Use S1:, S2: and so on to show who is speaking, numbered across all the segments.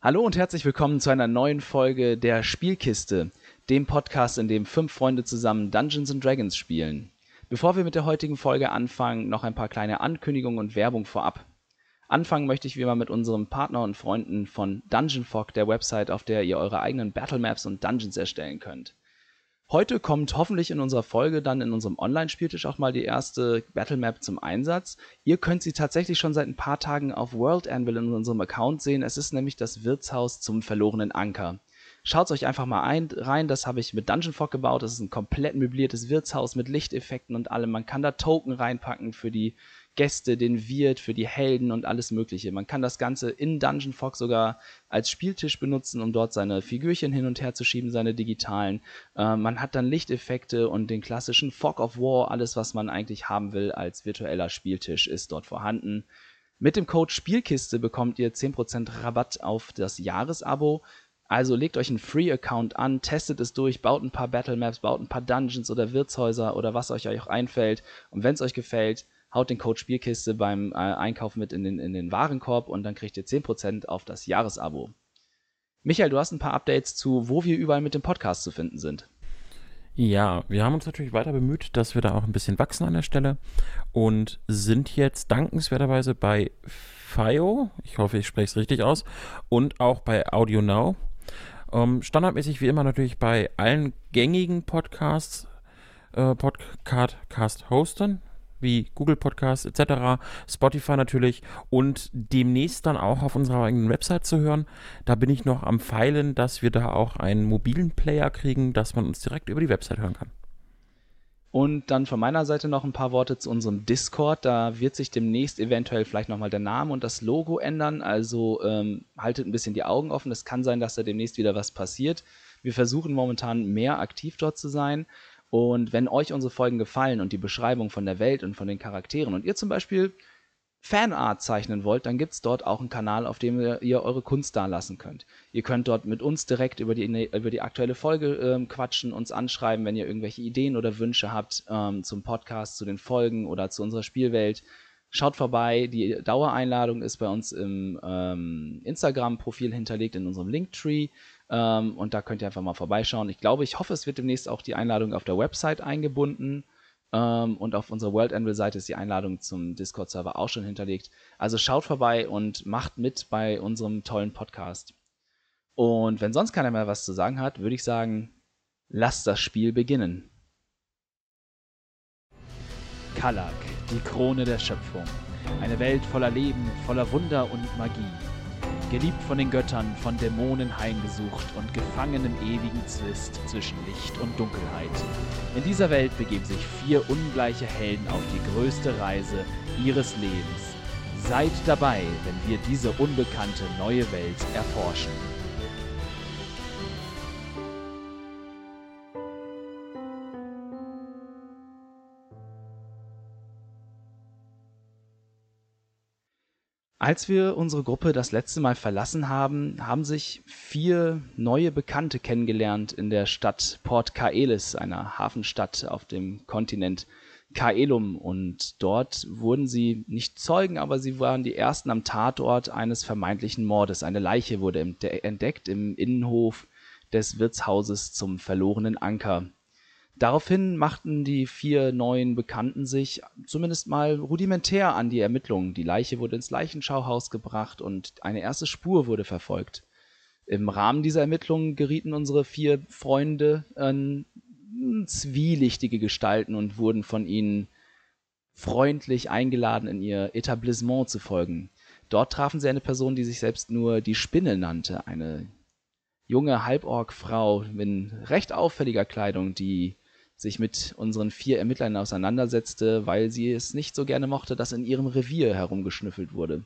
S1: Hallo und herzlich willkommen zu einer neuen Folge der Spielkiste, dem Podcast, in dem fünf Freunde zusammen Dungeons and Dragons spielen. Bevor wir mit der heutigen Folge anfangen, noch ein paar kleine Ankündigungen und Werbung vorab. Anfangen möchte ich wie immer mit unserem Partner und Freunden von Dungeon Fog, der Website, auf der ihr eure eigenen Battlemaps und Dungeons erstellen könnt. Heute kommt hoffentlich in unserer Folge dann in unserem Online-Spieltisch auch mal die erste Battlemap zum Einsatz. Ihr könnt sie tatsächlich schon seit ein paar Tagen auf World Anvil in unserem Account sehen. Es ist nämlich das Wirtshaus zum verlorenen Anker. Schaut euch einfach mal ein, rein, das habe ich mit Dungeon Fog gebaut. Das ist ein komplett möbliertes Wirtshaus mit Lichteffekten und allem. Man kann da Token reinpacken für die Gäste, den Wirt, für die Helden und alles Mögliche. Man kann das Ganze in Dungeon Fog sogar als Spieltisch benutzen, um dort seine Figürchen hin und her zu schieben, seine digitalen. Äh, man hat dann Lichteffekte und den klassischen Fog of War, alles, was man eigentlich haben will als virtueller Spieltisch, ist dort vorhanden. Mit dem Code Spielkiste bekommt ihr 10% Rabatt auf das Jahresabo. Also legt euch einen Free-Account an, testet es durch, baut ein paar Battle Maps, baut ein paar Dungeons oder Wirtshäuser oder was euch auch einfällt. Und wenn es euch gefällt, haut den Code Spielkiste beim äh, Einkauf mit in den, in den Warenkorb und dann kriegt ihr 10% auf das Jahresabo. Michael, du hast ein paar Updates zu, wo wir überall mit dem Podcast zu finden sind.
S2: Ja, wir haben uns natürlich weiter bemüht, dass wir da auch ein bisschen wachsen an der Stelle und sind jetzt dankenswerterweise bei FIO, ich hoffe, ich spreche es richtig aus, und auch bei Audio Now. Ähm, standardmäßig wie immer natürlich bei allen gängigen Podcasts, äh, Podcast-Hostern, wie Google Podcasts etc., Spotify natürlich und demnächst dann auch auf unserer eigenen Website zu hören. Da bin ich noch am Feilen, dass wir da auch einen mobilen Player kriegen, dass man uns direkt über die Website hören kann.
S1: Und dann von meiner Seite noch ein paar Worte zu unserem Discord. Da wird sich demnächst eventuell vielleicht nochmal der Name und das Logo ändern. Also ähm, haltet ein bisschen die Augen offen. Es kann sein, dass da demnächst wieder was passiert. Wir versuchen momentan mehr aktiv dort zu sein. Und wenn euch unsere Folgen gefallen und die Beschreibung von der Welt und von den Charakteren und ihr zum Beispiel Fanart zeichnen wollt, dann gibt es dort auch einen Kanal, auf dem ihr, ihr, eure Kunst dalassen könnt. Ihr könnt dort mit uns direkt über die, über die aktuelle Folge ähm, quatschen, uns anschreiben, wenn ihr irgendwelche Ideen oder Wünsche habt ähm, zum Podcast, zu den Folgen oder zu unserer Spielwelt. Schaut vorbei, die Dauereinladung ist bei uns im ähm, Instagram-Profil hinterlegt in unserem Linktree. Ähm, und da könnt ihr einfach mal vorbeischauen. Ich glaube, ich hoffe, es wird demnächst auch die Einladung auf der Website eingebunden. Ähm, und auf unserer World Anvil Seite ist die Einladung zum Discord-Server auch schon hinterlegt. Also schaut vorbei und macht mit bei unserem tollen Podcast. Und wenn sonst keiner mehr was zu sagen hat, würde ich sagen, lasst das Spiel beginnen. Kalak, die Krone der Schöpfung. Eine Welt voller Leben, voller Wunder und Magie geliebt von den Göttern, von Dämonen heimgesucht und gefangen im ewigen Zwist zwischen Licht und Dunkelheit. In dieser Welt begeben sich vier ungleiche Helden auf die größte Reise ihres Lebens. Seid dabei, wenn wir diese unbekannte neue Welt erforschen. Als wir unsere Gruppe das letzte Mal verlassen haben, haben sich vier neue Bekannte kennengelernt in der Stadt Port Kaelis, einer Hafenstadt auf dem Kontinent Kaelum. Und dort wurden sie nicht Zeugen, aber sie waren die ersten am Tatort eines vermeintlichen Mordes. Eine Leiche wurde entdeckt im Innenhof des Wirtshauses zum verlorenen Anker. Daraufhin machten die vier neuen Bekannten sich zumindest mal rudimentär an die Ermittlungen. Die Leiche wurde ins Leichenschauhaus gebracht und eine erste Spur wurde verfolgt. Im Rahmen dieser Ermittlungen gerieten unsere vier Freunde an zwielichtige Gestalten und wurden von ihnen freundlich eingeladen, in ihr Etablissement zu folgen. Dort trafen sie eine Person, die sich selbst nur die Spinne nannte, eine junge Halborg-Frau in recht auffälliger Kleidung, die sich mit unseren vier Ermittlern auseinandersetzte, weil sie es nicht so gerne mochte, dass in ihrem Revier herumgeschnüffelt wurde.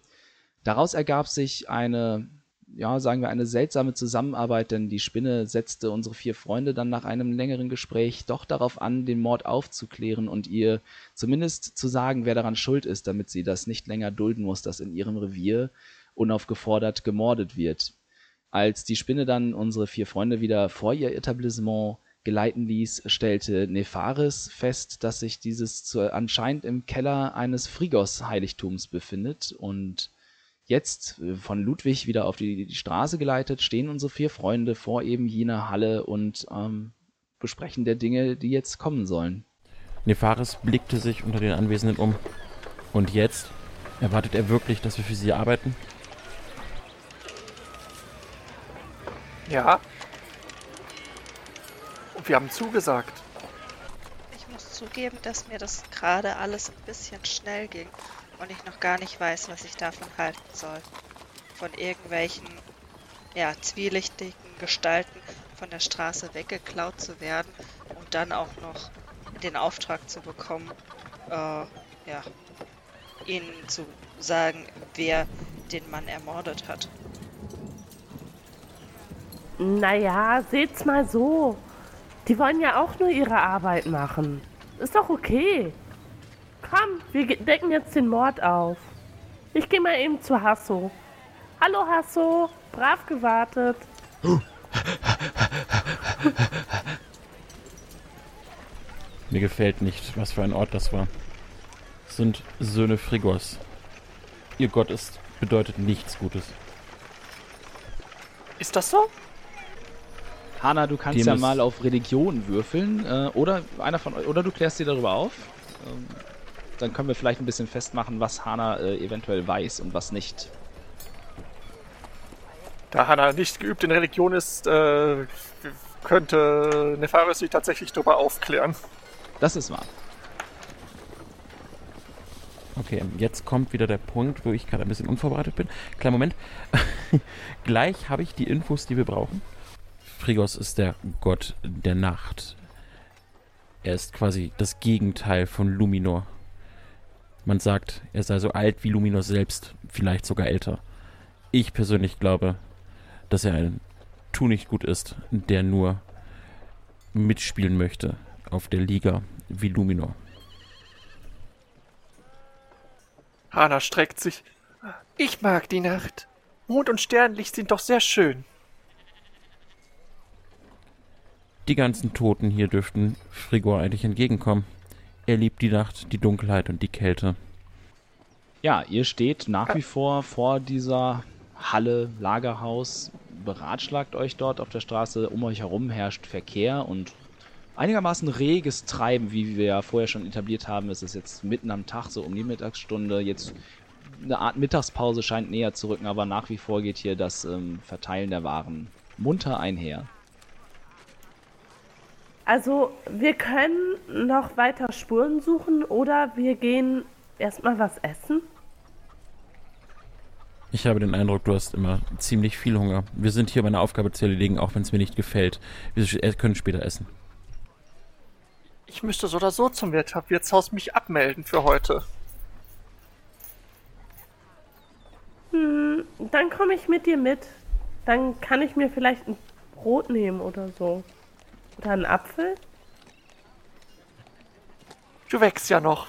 S1: Daraus ergab sich eine, ja, sagen wir, eine seltsame Zusammenarbeit, denn die Spinne setzte unsere vier Freunde dann nach einem längeren Gespräch doch darauf an, den Mord aufzuklären und ihr zumindest zu sagen, wer daran schuld ist, damit sie das nicht länger dulden muss, dass in ihrem Revier unaufgefordert gemordet wird. Als die Spinne dann unsere vier Freunde wieder vor ihr Etablissement geleiten ließ, stellte Nepharis fest, dass sich dieses zu, anscheinend im Keller eines Frigos-Heiligtums befindet und Jetzt, äh, von Ludwig wieder auf die, die, Straße geleitet, stehen unsere vier Freunde vor eben jener Halle und ähm, besprechen der Dinge, die jetzt kommen sollen.
S2: Nefaris blickte sich unter den Anwesenden um. Und jetzt? Erwartet er wirklich, dass wir für sie arbeiten?
S3: Ja. Und wir haben zugesagt.
S4: Ich muss zugeben, dass mir das gerade alles ein bisschen schnell ging und ich noch gar nicht weiß, was ich davon halten soll. Von irgendwelchen, ja, zwielichtigen Gestalten von der Straße weggeklaut zu werden und dann auch noch den Auftrag zu bekommen, äh, ja, ihnen zu sagen, wer den Mann ermordet hat.
S5: Naja, seht's mal so. Die wollen ja auch nur ihre Arbeit machen. Ist doch okay. Komm, wir decken jetzt den Mord auf. Ich gehe mal eben zu Hasso. Hallo Hasso, brav gewartet.
S2: Mir gefällt nicht, was für ein Ort das war. Es sind Söhne Frigors. Ihr Gott ist, bedeutet nichts Gutes.
S3: Ist das so?
S1: Hanna, du kannst ja mal auf Religion würfeln. Äh, oder einer von oder du klärst dir darüber auf. Ähm, dann können wir vielleicht ein bisschen festmachen, was Hanna äh, eventuell weiß und was nicht.
S3: Da Hanna nicht geübt in Religion ist, äh, könnte Nefarius sich tatsächlich darüber aufklären.
S1: Das ist wahr.
S2: Okay, jetzt kommt wieder der Punkt, wo ich gerade ein bisschen unvorbereitet bin. Kleinen Moment. Gleich habe ich die Infos, die wir brauchen. Frigos ist der Gott der Nacht. Er ist quasi das Gegenteil von Luminor. Man sagt, er sei so alt wie Luminor selbst, vielleicht sogar älter. Ich persönlich glaube, dass er ein Tu nicht gut ist, der nur mitspielen möchte auf der Liga wie Luminor.
S3: Hana streckt sich. Ich mag die Nacht. Mond und Sternlicht sind doch sehr schön.
S2: Die ganzen Toten hier dürften Frigor eigentlich entgegenkommen. Er liebt die Nacht, die Dunkelheit und die Kälte.
S1: Ja, ihr steht nach wie vor vor dieser Halle, Lagerhaus, beratschlagt euch dort auf der Straße. Um euch herum herrscht Verkehr und einigermaßen reges Treiben, wie wir ja vorher schon etabliert haben. Es ist jetzt mitten am Tag, so um die Mittagsstunde. Jetzt eine Art Mittagspause scheint näher zu rücken, aber nach wie vor geht hier das ähm, Verteilen der Waren munter einher.
S5: Also, wir können noch weiter Spuren suchen oder wir gehen erstmal was essen.
S2: Ich habe den Eindruck, du hast immer ziemlich viel Hunger. Wir sind hier, um eine Aufgabe zu erledigen, auch wenn es mir nicht gefällt. Wir können später essen.
S3: Ich müsste so oder so zum Wirtshaus mich abmelden für heute.
S5: Hm, dann komme ich mit dir mit. Dann kann ich mir vielleicht ein Brot nehmen oder so. Oder einen Apfel?
S3: Du wächst ja noch.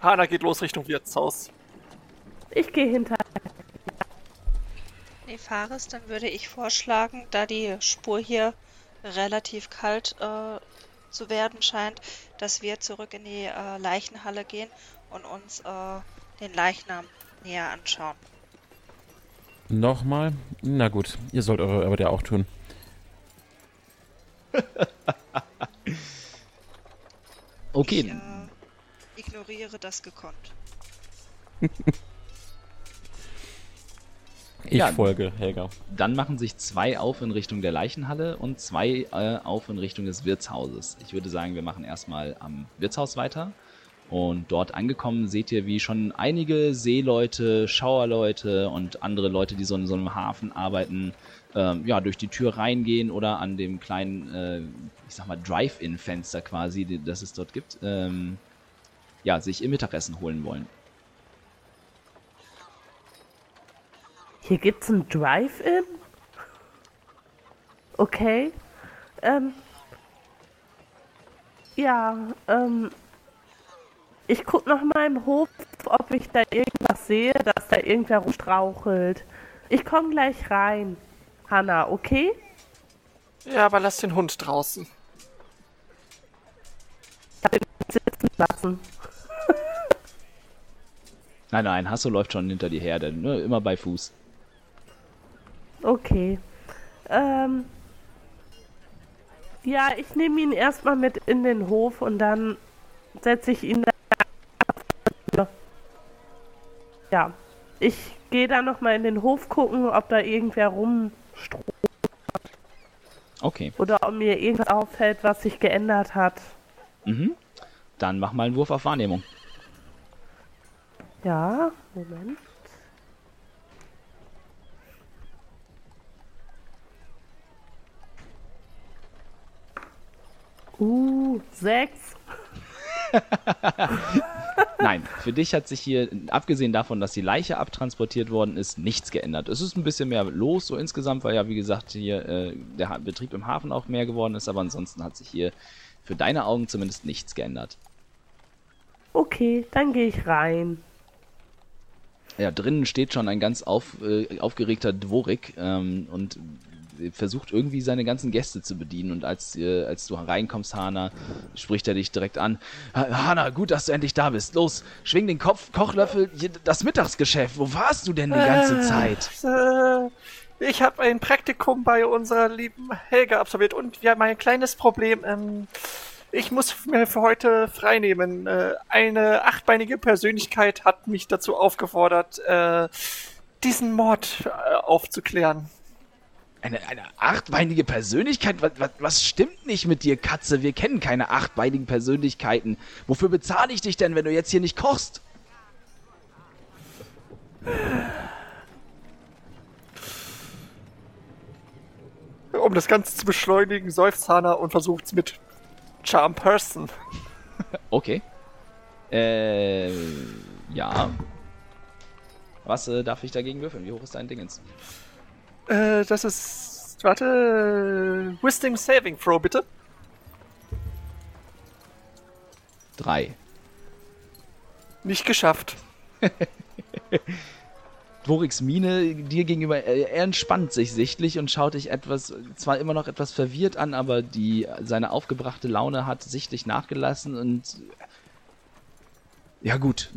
S3: Hanna geht los Richtung Wirtshaus.
S5: Ich gehe hinter.
S4: Nee, Fares, dann würde ich vorschlagen, da die Spur hier relativ kalt äh, zu werden scheint, dass wir zurück in die äh, Leichenhalle gehen und uns äh, den Leichnam näher anschauen.
S2: Nochmal? Na gut, ihr sollt eure Arbeit ja auch tun.
S1: okay.
S4: Ich, äh, ignoriere das gekonnt.
S2: ich ja, folge, Helga.
S1: Dann machen sich zwei auf in Richtung der Leichenhalle und zwei äh, auf in Richtung des Wirtshauses. Ich würde sagen, wir machen erstmal am Wirtshaus weiter. Und dort angekommen seht ihr, wie schon einige Seeleute, Schauerleute und andere Leute, die so in so einem Hafen arbeiten, ähm, ja, durch die Tür reingehen oder an dem kleinen, äh, ich sag mal, Drive-In-Fenster quasi, das es dort gibt, ähm, ja, sich ihr Mittagessen holen wollen.
S5: Hier gibt's ein Drive-In? Okay. Ähm. Ja, ähm. Ich guck noch mal im Hof, ob ich da irgendwas sehe, dass da irgendwer rumstrauchelt. Ich komm gleich rein. Hanna, okay?
S3: Ja, aber lass den Hund draußen.
S5: Ich hab ihn sitzen lassen.
S1: Nein, nein, Hasso läuft schon hinter dir her, denn ne, immer bei Fuß.
S5: Okay. Ähm. Ja, ich nehme ihn erstmal mit in den Hof und dann setze ich ihn da. Ja. Ich gehe dann nochmal in den Hof gucken, ob da irgendwer rumstromt
S1: Okay.
S5: oder ob mir irgendwas auffällt, was sich geändert hat.
S1: Mhm. Dann mach mal einen Wurf auf Wahrnehmung.
S5: Ja, Moment. Uh, sechs.
S1: Nein, für dich hat sich hier, abgesehen davon, dass die Leiche abtransportiert worden ist, nichts geändert. Es ist ein bisschen mehr los so insgesamt, weil ja, wie gesagt, hier äh, der ha Betrieb im Hafen auch mehr geworden ist, aber ansonsten hat sich hier für deine Augen zumindest nichts geändert.
S5: Okay, dann gehe ich rein.
S1: Ja, drinnen steht schon ein ganz auf, äh, aufgeregter Dvorik ähm, und versucht irgendwie seine ganzen Gäste zu bedienen. Und als, äh, als du reinkommst, Hana, spricht er dich direkt an. "Ha- Hana, gut, dass du endlich da bist. Los, schwing den Kopf, Kochlöffel, das Mittagsgeschäft. Wo warst du denn die ganze Zeit?
S3: Äh, ich habe ein Praktikum bei unserer lieben Helga absolviert und wir haben ein kleines Problem. Ähm, ich muss mir für heute freinehmen. Äh, eine achtbeinige Persönlichkeit hat mich dazu aufgefordert, äh, diesen Mord äh, aufzuklären.
S1: Eine, eine achtbeinige Persönlichkeit? Was, was, was stimmt nicht mit dir, Katze? Wir kennen keine achtbeinigen Persönlichkeiten. Wofür bezahle ich dich denn, wenn du jetzt hier nicht kochst?
S3: Um das Ganze zu beschleunigen, seufzt Hana und versucht es mit Charm Person.
S1: Okay. Äh, ja. Was äh, darf ich dagegen würfeln? Wie hoch ist dein Dingens?
S3: Äh, das ist. Warte. Wisdom Saving Throw, bitte.
S1: Drei.
S3: Nicht geschafft.
S1: Dvoriks Miene dir gegenüber, äh, er entspannt sich sichtlich und schaut dich etwas, zwar immer noch etwas verwirrt an, aber die, seine aufgebrachte Laune hat sichtlich nachgelassen und. Ja, gut,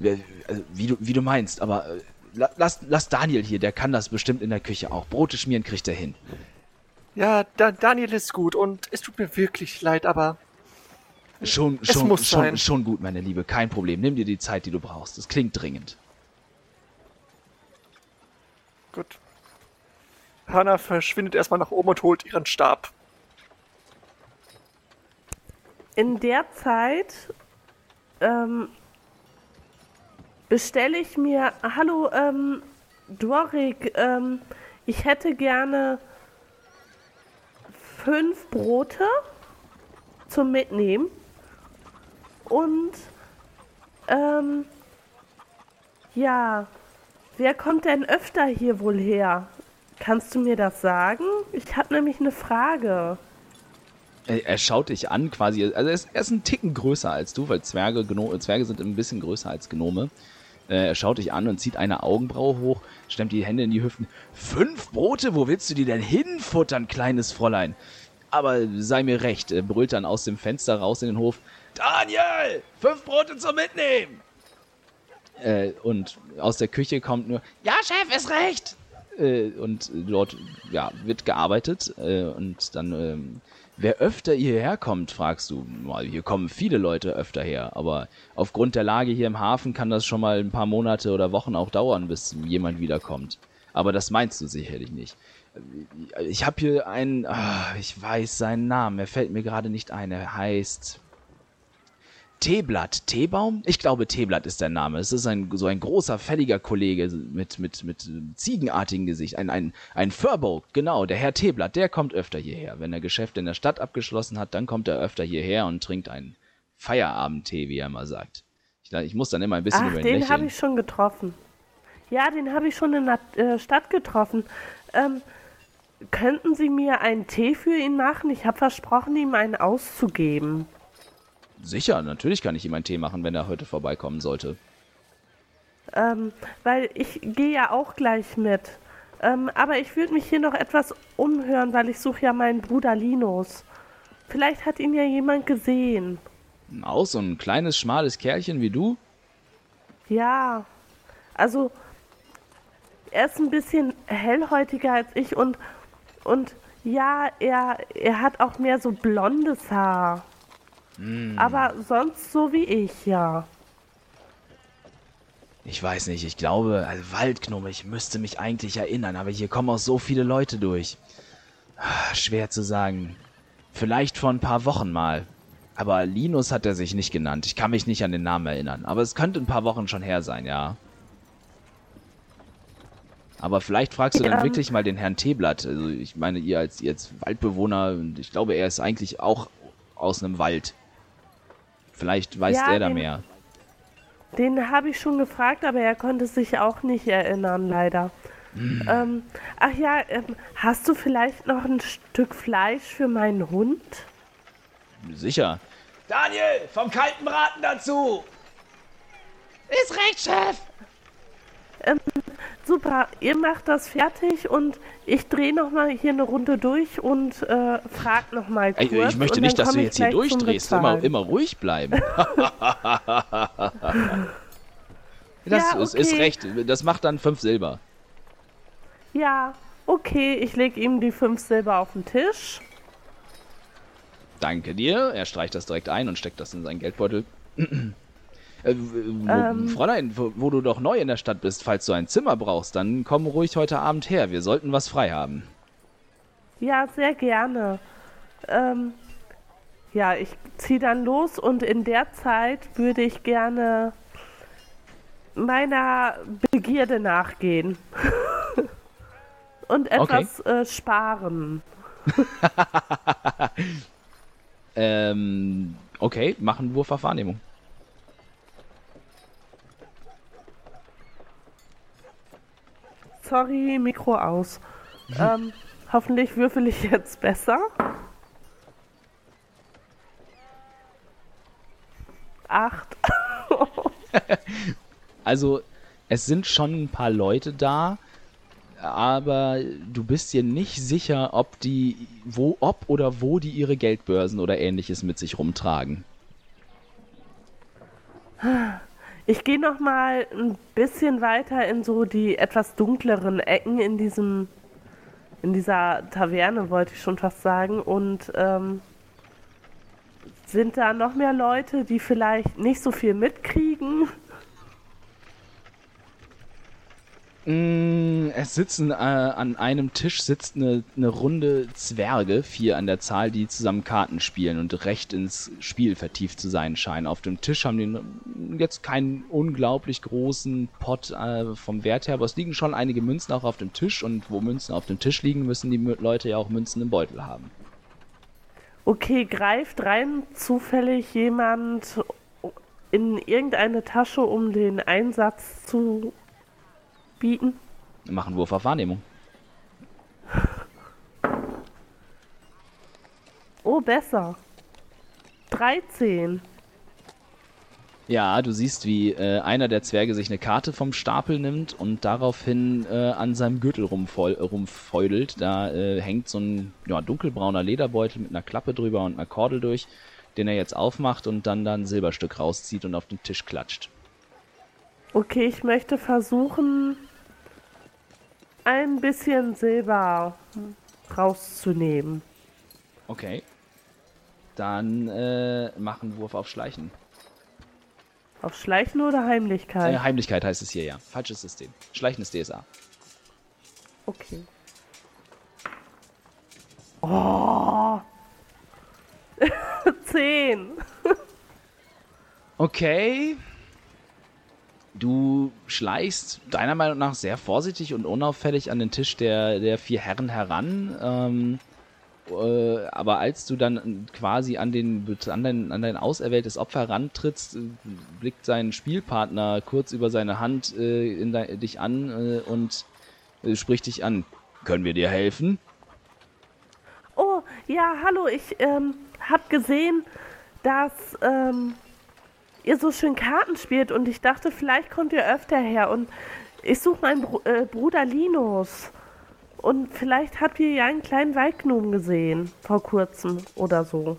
S1: also, wie du, wie du meinst, aber äh, lass, lass Daniel hier, der kann das bestimmt in der Küche auch. Brote schmieren kriegt er hin.
S3: Ja, da, Daniel ist gut und es tut mir wirklich leid, aber
S1: Schon,
S3: Es
S1: schon,
S3: muss
S1: schon,
S3: sein.
S1: schon gut, meine Liebe, kein Problem. Nimm dir die Zeit, die du brauchst. Es klingt dringend.
S3: gut. Hannah verschwindet erstmal nach oben und holt ihren Stab.
S5: In der Zeit ähm, bestelle ich mir. Hallo, ähm, Dworik, ähm, ich hätte gerne fünf Brote zum Mitnehmen und ähm, ja, wer kommt denn öfter hier wohl her? Kannst du mir das sagen? Ich habe nämlich eine Frage.
S1: Er, er schaut dich an, quasi. Also er ist, er ist ein Ticken größer als du, weil Zwerge, Gno Zwerge sind ein bisschen größer als Gnome. Äh, er schaut dich an und zieht eine Augenbraue hoch, stemmt die Hände in die Hüften. Fünf Brote? Wo willst du die denn hinfuttern, kleines Fräulein? Aber sei mir recht, brüllt dann aus dem Fenster raus in den Hof. Daniel! Fünf Brote zum Mitnehmen! Äh, und aus der Küche kommt nur, ja, Chef, ist recht! Äh, und dort ja, wird gearbeitet äh, und dann, ähm, wer öfter hierher kommt, fragst du. Hier kommen viele Leute öfter her, aber aufgrund der Lage hier im Hafen kann das schon mal ein paar Monate oder Wochen auch dauern, bis jemand wiederkommt. Aber das meinst du sicherlich nicht. Ich habe hier einen, ah, ich weiß seinen Namen, er fällt mir gerade nicht ein, er heißt Teeblatt, Teebaum? Ich glaube, Teeblatt ist der Name. Es ist ein, so ein großer, fälliger Kollege mit, mit, mit ziegenartigem Gesicht. Ein, ein, ein Furbolg, genau, der Herr Teeblatt, der kommt öfter hierher. Wenn er Geschäfte in der Stadt abgeschlossen hat, dann kommt er öfter hierher und trinkt einen Feierabendtee, wie er immer sagt. Ich, ich muss dann immer ein bisschen
S5: Ach,
S1: über ihn
S5: den habe
S1: lächeln.
S5: ich schon getroffen. Ja, den habe ich schon in der äh, Stadt getroffen. Ähm, könnten Sie mir einen Tee für ihn machen? Ich habe versprochen, ihm einen auszugeben.
S1: Sicher, natürlich kann ich ihm einen Tee machen, wenn er heute vorbeikommen sollte.
S5: Ähm, weil ich gehe ja auch gleich mit. Ähm, aber ich würde mich hier noch etwas umhören, weil ich suche ja meinen Bruder Linus. Vielleicht hat ihn ja jemand gesehen.
S1: Auch so ein kleines, schmales Kerlchen wie du?
S5: Ja. Also, er ist ein bisschen hellhäutiger als ich und, und ja, er, er hat auch mehr so blondes Haar. Aber sonst so wie ich, ja.
S1: Ich weiß nicht, ich glaube, also Waldgnomme, ich müsste mich eigentlich erinnern, aber hier kommen auch so viele Leute durch. Ah, Schwer zu sagen. Vielleicht vor ein paar Wochen mal. Aber Linus hat er sich nicht genannt. Ich kann mich nicht an den Namen erinnern. Aber es könnte ein paar Wochen schon her sein, ja. Aber vielleicht fragst du dann
S5: Ja.
S1: wirklich mal den Herrn Teeblatt. Also ich meine, ihr als, ihr als Waldbewohner, und ich glaube, er ist eigentlich auch aus einem Wald. Vielleicht weiß
S5: Ja,
S1: er da
S5: den-
S1: mehr.
S5: Den habe ich schon gefragt, aber er konnte sich auch nicht erinnern, leider. Ähm, ach ja, ähm, hast du vielleicht noch ein Stück Fleisch für meinen Hund?
S1: Sicher. Daniel, vom kalten Braten dazu!
S6: Ist recht, Chef.
S5: Super, ihr macht das fertig und ich drehe nochmal hier eine Runde durch und äh, frag nochmal kurz.
S1: ich möchte
S5: und
S1: nicht, dass du
S5: ich
S1: jetzt hier durchdrehst. Immer, immer ruhig bleiben. das
S5: Ja,
S1: ist, ist
S5: okay.
S1: recht. Das macht dann fünf Silber.
S5: Ja, okay, ich lege ihm die fünf Silber auf den Tisch.
S1: Danke dir. Er streicht das direkt ein und steckt das in seinen Geldbeutel. Äh, wo,
S5: Ähm.
S1: Fräulein, wo, wo du doch neu in der Stadt bist, falls du ein Zimmer brauchst, dann komm ruhig heute Abend her. Wir sollten was frei haben.
S5: Ja, sehr gerne. Ähm, ja, ich ziehe dann los und in der Zeit würde ich gerne meiner Begierde nachgehen. und etwas äh, sparen.
S1: Ähm, okay, mach einen Wurf auf Wahrnehmung.
S5: Sorry, Mikro aus. ähm, hoffentlich würfel ich jetzt besser. Acht.
S1: Also, es sind schon ein paar Leute da, aber du bist dir nicht sicher, ob die, wo, ob oder wo die ihre Geldbörsen oder ähnliches mit sich rumtragen.
S5: Ich gehe noch mal ein bisschen weiter in so die etwas dunkleren Ecken in diesem in dieser Taverne wollte ich schon fast sagen und ähm, sind da noch mehr Leute, die vielleicht nicht so viel mitkriegen?
S1: Mm, Es sitzen äh, an einem Tisch sitzt eine, eine Runde Zwerge, vier an der Zahl, die zusammen Karten spielen und recht ins Spiel vertieft zu sein scheinen. Auf dem Tisch haben die jetzt keinen unglaublich großen Pot äh, vom Wert her, aber es liegen schon einige Münzen auch auf dem Tisch und wo Münzen auf dem Tisch liegen, müssen die Leute ja auch Münzen im Beutel haben.
S5: Okay, greift rein zufällig jemand in irgendeine Tasche, um den Einsatz zu bieten?
S1: Machen Wurf auf Wahrnehmung.
S5: Oh, besser. 13.
S1: Ja, du siehst, wie äh, einer der Zwerge sich eine Karte vom Stapel nimmt und daraufhin äh, an seinem Gürtel rumfeul, rumfeudelt. Da äh, hängt so ein ja, dunkelbrauner Lederbeutel mit einer Klappe drüber und einer Kordel durch, den er jetzt aufmacht und dann da ein Silberstück rauszieht und auf den Tisch klatscht.
S5: Okay, ich möchte versuchen, ein bisschen Silber rauszunehmen.
S1: Okay. Dann äh, mach einen Wurf auf Schleichen.
S5: Auf Schleichen oder Heimlichkeit?
S1: Äh, Heimlichkeit heißt es hier, ja. Falsches System. Schleichen ist DSA.
S5: Okay. Oh. Zehn.
S1: Okay. Du schleichst deiner Meinung nach sehr vorsichtig und unauffällig an den Tisch der, der vier Herren heran. Ähm, äh, aber als du dann quasi an, den, an, dein, an dein auserwähltes Opfer herantrittst, äh, blickt sein Spielpartner kurz über seine Hand äh, in dei- dich an äh, und äh, spricht dich an. Können wir dir helfen?
S5: Oh, ja, hallo, ich ähm, hab gesehen, dass ähm, ihr so schön Karten spielt und ich dachte, vielleicht kommt ihr öfter her und ich suche meinen Bru äh, Bruder Linus. Und vielleicht habt ihr ja einen kleinen Waldgnomen gesehen, vor kurzem oder so.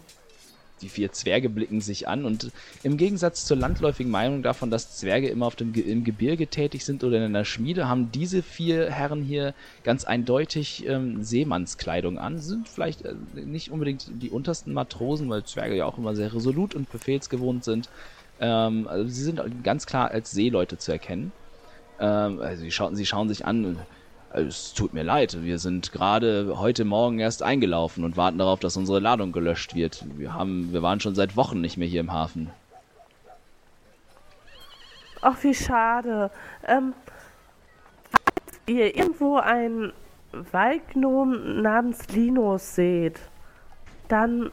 S1: Die vier Zwerge blicken sich an und im Gegensatz zur landläufigen Meinung davon, dass Zwerge immer auf dem Ge im Gebirge tätig sind oder in einer Schmiede, haben diese vier Herren hier ganz eindeutig ähm, Seemannskleidung an. Sind vielleicht äh, nicht unbedingt die untersten Matrosen, weil Zwerge ja auch immer sehr resolut und befehlsgewohnt sind. Ähm, also sie sind ganz klar als Seeleute zu erkennen. Ähm, also sie, schauen, sie schauen sich an. Es tut mir leid, wir sind gerade heute Morgen erst eingelaufen und warten darauf, dass unsere Ladung gelöscht wird. Wir, haben, wir waren schon seit Wochen nicht mehr hier im Hafen.
S5: Ach, wie schade. Ähm, ihr irgendwo einen Waldgnom namens Linus seht, dann.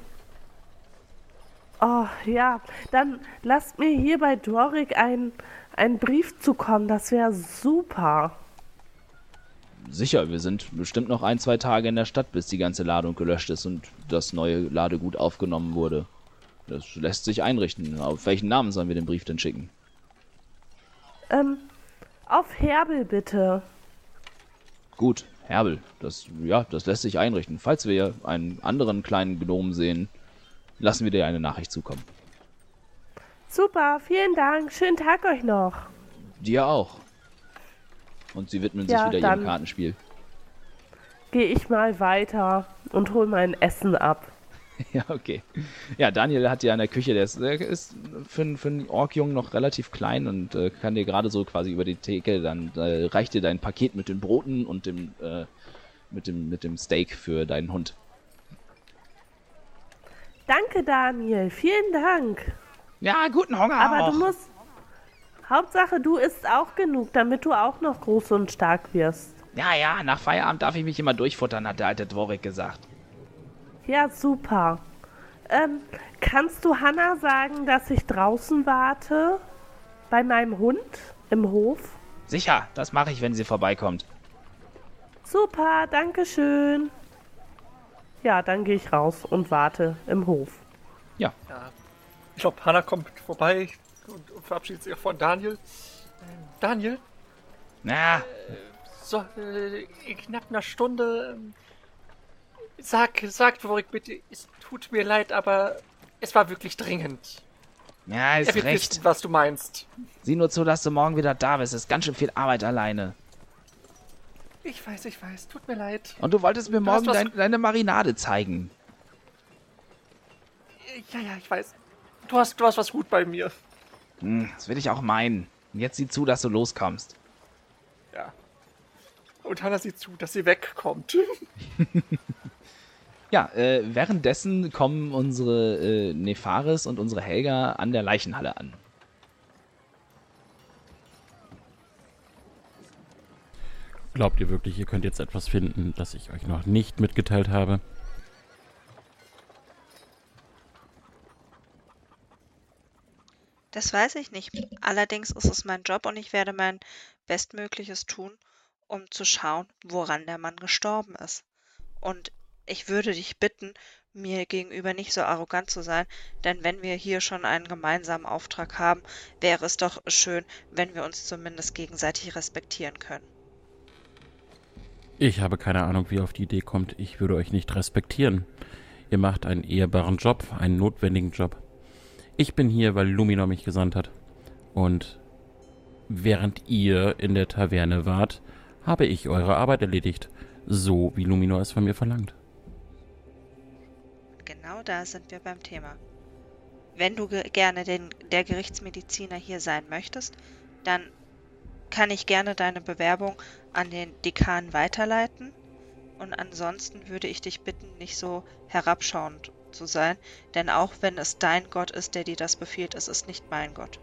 S5: Oh, ja, dann lasst mir hier bei Doric einen, einen Brief zukommen. Das wäre super.
S1: Sicher, wir sind bestimmt noch ein, zwei Tage in der Stadt, bis die ganze Ladung gelöscht ist und das neue Ladegut aufgenommen wurde. Das lässt sich einrichten. Auf welchen Namen sollen wir den Brief denn schicken?
S5: Ähm, auf Herbel bitte.
S1: Gut, Herbel. Das, ja, das lässt sich einrichten. Falls wir einen anderen kleinen Gnom sehen, lassen wir dir eine Nachricht zukommen.
S5: Super, vielen Dank. Schönen Tag euch noch.
S1: Dir auch. Und sie widmen sich
S5: Ja,
S1: wieder
S5: dann-
S1: ihrem Kartenspiel.
S5: Gehe ich mal weiter und hol mein Essen ab.
S1: Ja, okay. Ja, Daniel hat ja in der Küche, der ist, der ist für, einen- für einen Orkjungen noch relativ klein und äh, kann dir gerade so quasi über die Theke, dann äh, reicht dir dein Paket mit den Broten und dem, äh, mit dem, mit dem Steak für deinen Hund.
S5: Danke, Daniel. Vielen Dank.
S6: Ja, guten Hunger
S5: Aber
S6: auch.
S5: du musst. Hauptsache, du isst auch genug, damit du auch noch groß und stark wirst.
S6: Ja, ja, nach Feierabend darf ich mich immer durchfuttern, hat der alte Dvorik gesagt.
S5: Ja, super. Ähm, kannst du Hanna sagen, dass ich draußen warte? Bei meinem Hund im Hof?
S6: Sicher, das mache ich, wenn sie vorbeikommt.
S5: Super, danke schön. Ja, dann gehe ich raus und warte im Hof.
S3: Ja. Ich glaube, Hannah kommt vorbei und, und verabschiedet sich auch von Daniel. Ähm, Daniel,
S6: Na,
S3: so, äh, in knapp einer Stunde. ähm, Sag, sag Dvorik bitte, es tut mir leid, aber es war wirklich dringend.
S6: ja,
S3: Er
S6: ist
S3: wird
S6: recht.
S3: wissen, was du meinst.
S6: Sieh nur zu, dass du morgen wieder da bist. Ist ganz schön viel Arbeit alleine.
S3: Ich weiß, ich weiß, tut mir leid.
S6: Und du wolltest mir
S3: Du
S6: morgen dein, deine Marinade zeigen.
S3: Ja, ja, ich weiß. Du hast, du hast was gut bei mir.
S6: Hm, das will ich auch meinen. Und Jetzt sieh zu, dass du loskommst.
S3: Ja. Und Hannah sieht zu, dass sie wegkommt.
S1: Ja, äh, währenddessen kommen unsere äh, Nefaris und unsere Helga an der Leichenhalle an.
S2: Glaubt ihr wirklich, ihr könnt jetzt etwas finden, das ich euch noch nicht mitgeteilt habe?
S4: Das weiß ich nicht. Allerdings ist es mein Job und ich werde mein Bestmögliches tun, um zu schauen, woran der Mann gestorben ist. Und ich würde dich bitten, mir gegenüber nicht so arrogant zu sein, denn wenn wir hier schon einen gemeinsamen Auftrag haben, wäre es doch schön, wenn wir uns zumindest gegenseitig respektieren können.
S2: Ich habe keine Ahnung, wie ihr auf die Idee kommt. Ich würde euch nicht respektieren. Ihr macht einen ehrbaren Job, einen notwendigen Job. Ich bin hier, weil Luminor mich gesandt hat. Und während ihr in der Taverne wart, habe ich eure Arbeit erledigt. So wie Luminor es von mir verlangt.
S4: Genau da sind wir beim Thema. Wenn du ge gerne den, der Gerichtsmediziner hier sein möchtest, dann kann ich gerne deine Bewerbung an den Dekan weiterleiten. Und ansonsten würde ich dich bitten, nicht so herabschauend zu sein, denn auch wenn es dein Gott ist, der dir das befiehlt, es ist nicht mein Gott.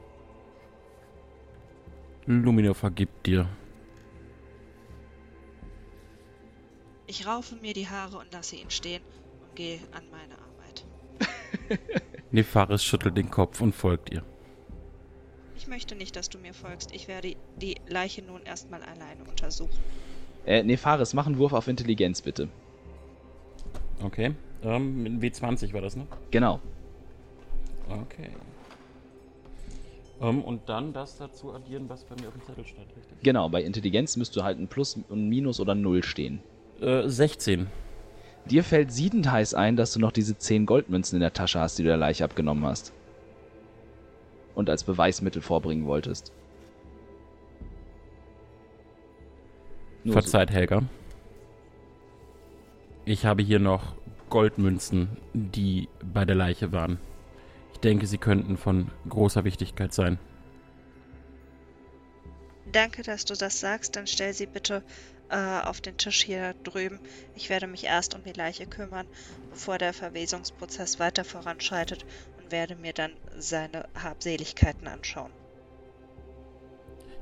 S2: Luminor vergibt dir.
S4: Ich raufe mir die Haare und lasse ihn stehen und gehe an meine Arbeit.
S2: Nefaris schüttelt den Kopf und folgt ihr.
S4: Ich möchte nicht, dass du mir folgst. Ich werde die Leiche nun erstmal alleine untersuchen.
S1: Äh, Nefaris, mach einen Wurf auf Intelligenz, bitte.
S2: Okay. Ähm, mit W20 war das, ne?
S1: Genau.
S2: Okay. Ähm, und dann das dazu addieren, was bei mir auf dem Zettel stand, richtig?
S1: Genau, bei Intelligenz müsst du halt ein Plus, ein Minus oder ein Null stehen.
S2: Äh, 16.
S1: Dir fällt siedend heiß ein, dass du noch diese 10 Goldmünzen in der Tasche hast, die du der Leiche abgenommen hast. Und als Beweismittel vorbringen wolltest. Nur so.
S2: Verzeiht, Helga. Ich habe hier noch Goldmünzen, die bei der Leiche waren. Ich denke, sie könnten von großer Wichtigkeit sein.
S4: Danke, dass du das sagst. Dann stell sie bitte äh, auf den Tisch hier drüben. Ich werde mich erst um die Leiche kümmern, bevor der Verwesungsprozess weiter voranschreitet werde mir dann seine Habseligkeiten anschauen.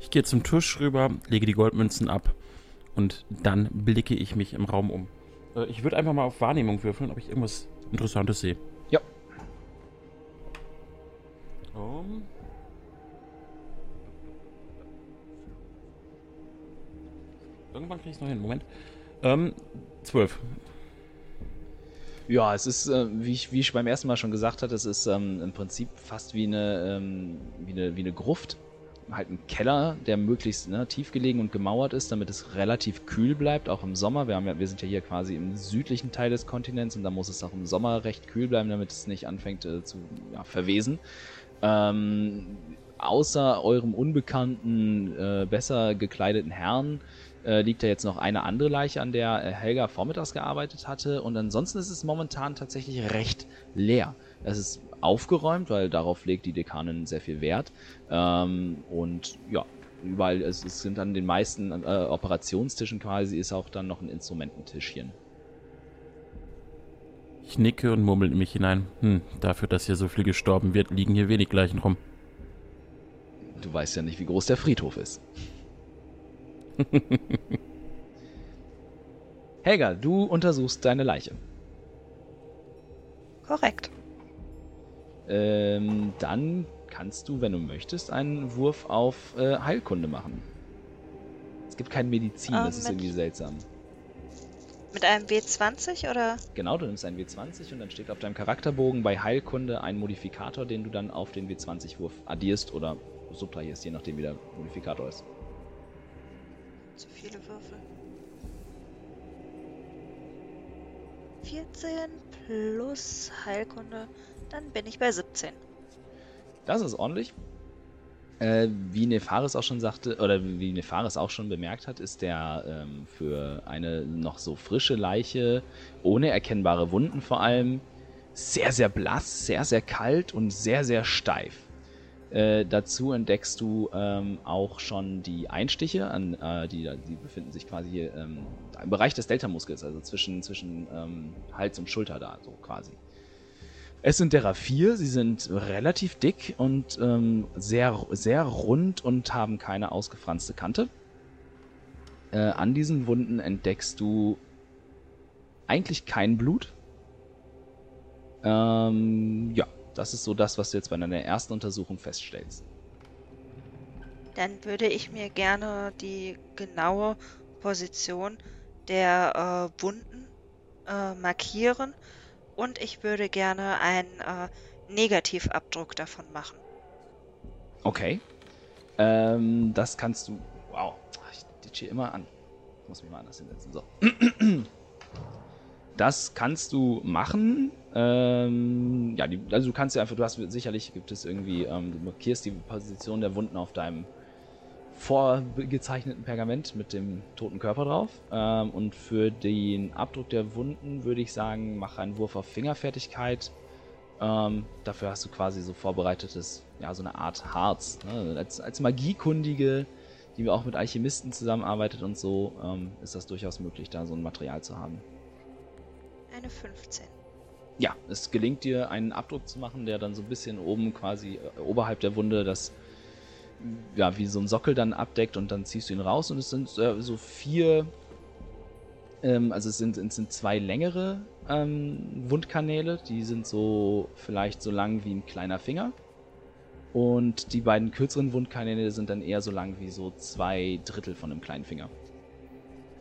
S2: Ich gehe zum Tisch rüber, lege die Goldmünzen ab und dann blicke ich mich im Raum um. Äh, ich würde einfach mal auf Wahrnehmung würfeln, ob ich irgendwas Interessantes sehe.
S1: Ja.
S2: Um. Irgendwann kriege ich es noch hin. Moment. Ähm, zwölf.
S1: Ja, es ist, äh, wie, ich, wie ich beim ersten Mal schon gesagt hatte, es ist ähm, im Prinzip fast wie eine, ähm, wie eine, wie eine Gruft. Halt ein Keller, der möglichst ne, tief gelegen und gemauert ist, damit es relativ kühl bleibt, auch im Sommer. Wir, haben ja, wir sind ja hier quasi im südlichen Teil des Kontinents und da muss es auch im Sommer recht kühl bleiben, damit es nicht anfängt äh, zu ja, verwesen. Ähm, außer eurem unbekannten, äh, besser gekleideten Herrn äh, liegt da jetzt noch eine andere Leiche, an der äh, Helga vormittags gearbeitet hatte. Und ansonsten ist es momentan tatsächlich recht leer. Es ist aufgeräumt, weil darauf legt die Dekanin sehr viel Wert. Ähm, und ja, überall, es, es, sind an den meisten äh, Operationstischen quasi, ist auch dann noch ein Instrumententischchen.
S2: Ich nicke und murmel in mich hinein. Hm, dafür, dass hier so viel gestorben wird, liegen hier wenig Leichen rum.
S1: Du weißt ja nicht, wie groß der Friedhof ist. Helga, du untersuchst deine Leiche.
S4: Korrekt.
S1: Ähm, dann kannst du, wenn du möchtest, einen Wurf auf äh, Heilkunde machen. Es gibt kein Medizin, um, das ist irgendwie seltsam.
S4: Mit einem W20 oder?
S1: Genau, du nimmst einen W20 und dann steht auf deinem Charakterbogen bei Heilkunde ein Modifikator, den du dann auf den W20-Wurf addierst oder subtrahierst, je nachdem wie der Modifikator ist.
S4: Zu viele Würfel. 14 plus Heilkunde, dann bin ich bei 17.
S1: Das ist ordentlich. Äh, wie Nefaris auch schon sagte, oder wie Nefaris auch schon bemerkt hat, ist der ähm, für eine noch so frische Leiche, ohne erkennbare Wunden vor allem, sehr, sehr blass, sehr, sehr kalt und sehr, sehr steif. Äh, dazu entdeckst du ähm, auch schon die Einstiche, an, äh, die, die befinden sich quasi hier ähm, im Bereich des Deltamuskels, also zwischen, zwischen ähm, Hals und Schulter da, so quasi. Es sind derer vier, sie sind relativ dick und ähm, sehr, sehr rund und haben keine ausgefranste Kante. Äh, an diesen Wunden entdeckst du eigentlich kein Blut. Ähm, ja, das ist so das, was du jetzt bei deiner ersten Untersuchung feststellst.
S4: Dann würde ich mir gerne die genaue Position der äh, Wunden äh, markieren und ich würde gerne einen äh, Negativabdruck davon machen.
S1: Okay. Ähm, das kannst du. Wow, ich ditche immer an. Ich muss mich mal anders hinsetzen. So. Das kannst du machen. Ähm, ja, die, also du kannst ja einfach, du hast sicherlich gibt es irgendwie, ähm, du markierst die Position der Wunden auf deinem vorgezeichneten Pergament mit dem toten Körper drauf. Ähm, und für den Abdruck der Wunden würde ich sagen, mach einen Wurf auf Fingerfertigkeit. Ähm, dafür hast du quasi so vorbereitetes, ja, so eine Art Harz. Ne? Als, als Magiekundige, die auch mit Alchemisten zusammenarbeitet und so, ähm, ist das durchaus möglich, da so ein Material zu haben.
S4: Eine 15.
S1: Ja, es gelingt dir, einen Abdruck zu machen, der dann so ein bisschen oben quasi äh, oberhalb der Wunde das ja, wie so ein Sockel dann abdeckt und dann ziehst du ihn raus und es sind äh, so vier, ähm, also es sind, es sind zwei längere ähm, Wundkanäle, die sind so vielleicht so lang wie ein kleiner Finger. Und die beiden kürzeren Wundkanäle sind dann eher so lang wie so zwei Drittel von einem kleinen Finger.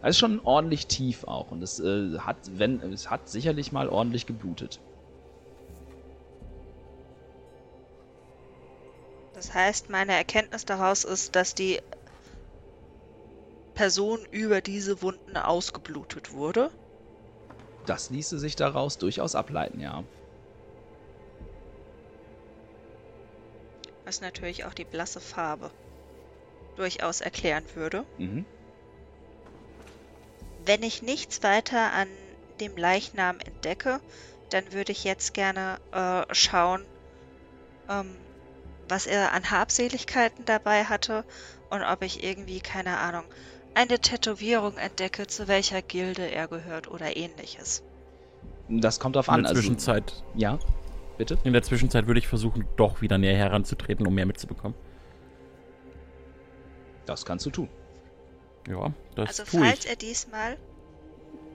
S1: Also schon ordentlich tief auch und es äh, hat, wenn, es hat sicherlich mal ordentlich geblutet.
S4: Das heißt, meine Erkenntnis daraus ist, dass die Person über diese Wunden ausgeblutet wurde.
S1: das ließe sich daraus durchaus ableiten, ja.
S4: Was natürlich auch die blasse Farbe durchaus erklären würde.
S1: Mhm.
S4: Wenn ich nichts weiter an dem Leichnam entdecke, dann würde ich jetzt gerne äh, schauen, ähm, was er an Habseligkeiten dabei hatte und ob ich irgendwie, keine Ahnung, eine Tätowierung entdecke, zu welcher Gilde er gehört oder ähnliches.
S1: Das kommt auf
S2: In
S1: an.
S2: der
S1: Also,
S2: Zwischenzeit,
S1: ja, bitte?
S2: in der Zwischenzeit würde ich versuchen, doch wieder näher heranzutreten, um mehr mitzubekommen.
S1: Das kannst du tun.
S2: Ja, das
S4: Also
S2: tue
S4: falls
S2: ich.
S4: er diesmal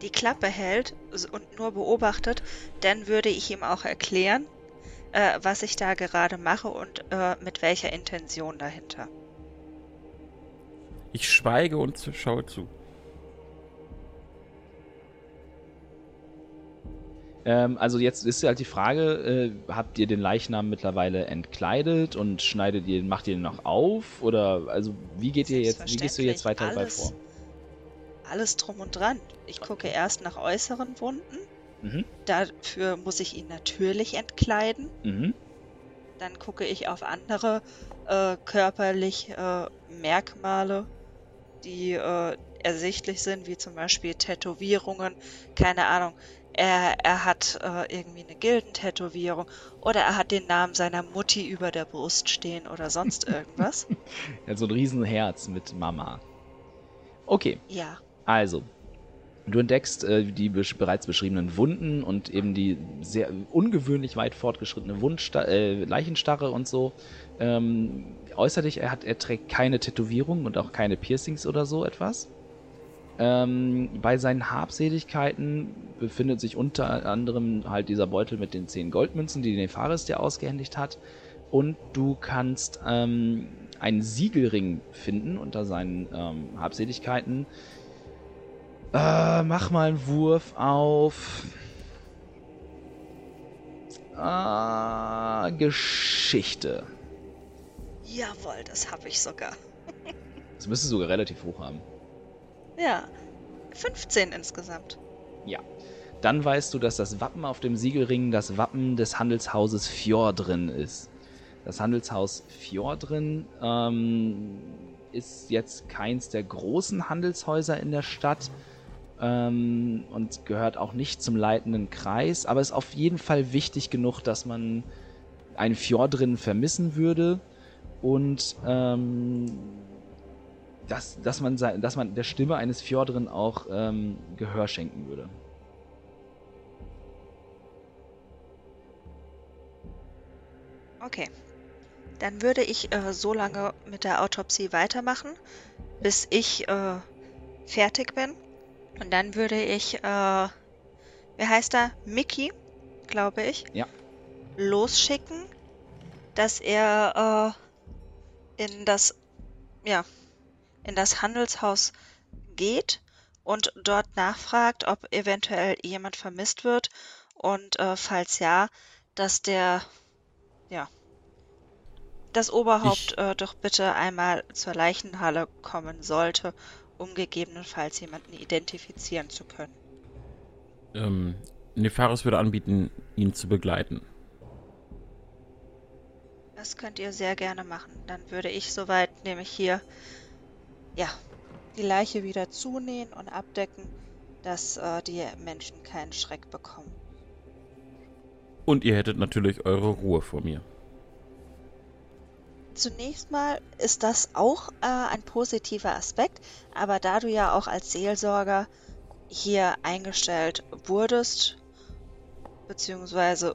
S4: die Klappe hält und nur beobachtet, dann würde ich ihm auch erklären, äh, was ich da gerade mache und äh, mit welcher Intention dahinter.
S2: Ich schweige und schaue zu.
S1: Ähm, also jetzt ist halt die Frage, äh, habt ihr den Leichnam mittlerweile entkleidet und schneidet ihr, macht ihr ihn noch auf? Oder also wie geht ihr jetzt, wie gehst du jetzt weiter dabei
S4: Alles-
S1: vor?
S4: Alles drum und dran. Ich gucke erst nach äußeren Wunden.
S1: Mhm.
S4: Dafür muss ich ihn natürlich entkleiden.
S1: Mhm.
S4: Dann gucke ich auf andere äh, körperlich äh, Merkmale, die äh, ersichtlich sind, wie zum Beispiel Tätowierungen. Keine Ahnung. Er, er hat äh, irgendwie eine Gildentätowierung oder er hat den Namen seiner Mutti über der Brust stehen oder sonst irgendwas.
S1: Ja, so ein Riesenherz mit Mama. Okay,
S4: ja.
S1: also. Du entdeckst äh, die besch bereits beschriebenen Wunden und eben die sehr ungewöhnlich weit fortgeschrittene Wundsta äh, Leichenstarre und so. Ähm, äußerlich, er, hat, er trägt keine Tätowierungen und auch keine Piercings oder so etwas. Ähm, bei seinen Habseligkeiten befindet sich unter anderem halt dieser Beutel mit den 10 Goldmünzen, die Nefaris dir ausgehändigt hat. Und du kannst ähm, einen Siegelring finden unter seinen ähm, Habseligkeiten. Äh, mach mal einen Wurf auf. Äh, Geschichte.
S4: Jawohl, das habe ich sogar.
S1: Das müsstest du sogar relativ hoch haben.
S4: Ja. 15 insgesamt.
S1: Ja. Dann weißt du, dass das Wappen auf dem Siegelring das Wappen des Handelshauses Fjordrin ist. Das Handelshaus Fjordrin ähm, ist jetzt keins der großen Handelshäuser in der Stadt ähm, und gehört auch nicht zum leitenden Kreis, aber ist auf jeden Fall wichtig genug, dass man einen Fjordrin vermissen würde und ähm, dass, dass, man, dass man der Stimme eines Fjordrin auch ähm, Gehör schenken würde.
S4: Okay. Dann würde ich äh, so lange mit der Autopsie weitermachen, bis ich äh, fertig bin. Und dann würde ich, äh, wie heißt er? Mickey, glaube ich.
S1: Ja.
S4: Losschicken, dass er äh, in das, ja, in das Handelshaus geht und dort nachfragt, ob eventuell jemand vermisst wird. Und äh, falls ja, dass der, ja, das Oberhaupt
S2: Ich-
S4: äh, doch bitte einmal zur Leichenhalle kommen sollte, um gegebenenfalls jemanden identifizieren zu können.
S2: Ähm, Nefaris würde anbieten, ihn zu begleiten.
S4: Das könnt ihr sehr gerne machen. Dann würde ich soweit nämlich hier, ja, die Leiche wieder zunähen und abdecken, dass äh, die Menschen keinen Schreck bekommen.
S2: Und ihr hättet natürlich eure Ruhe vor mir.
S4: Zunächst mal ist das auch äh, ein positiver Aspekt, aber da du ja auch als Seelsorger hier eingestellt wurdest, beziehungsweise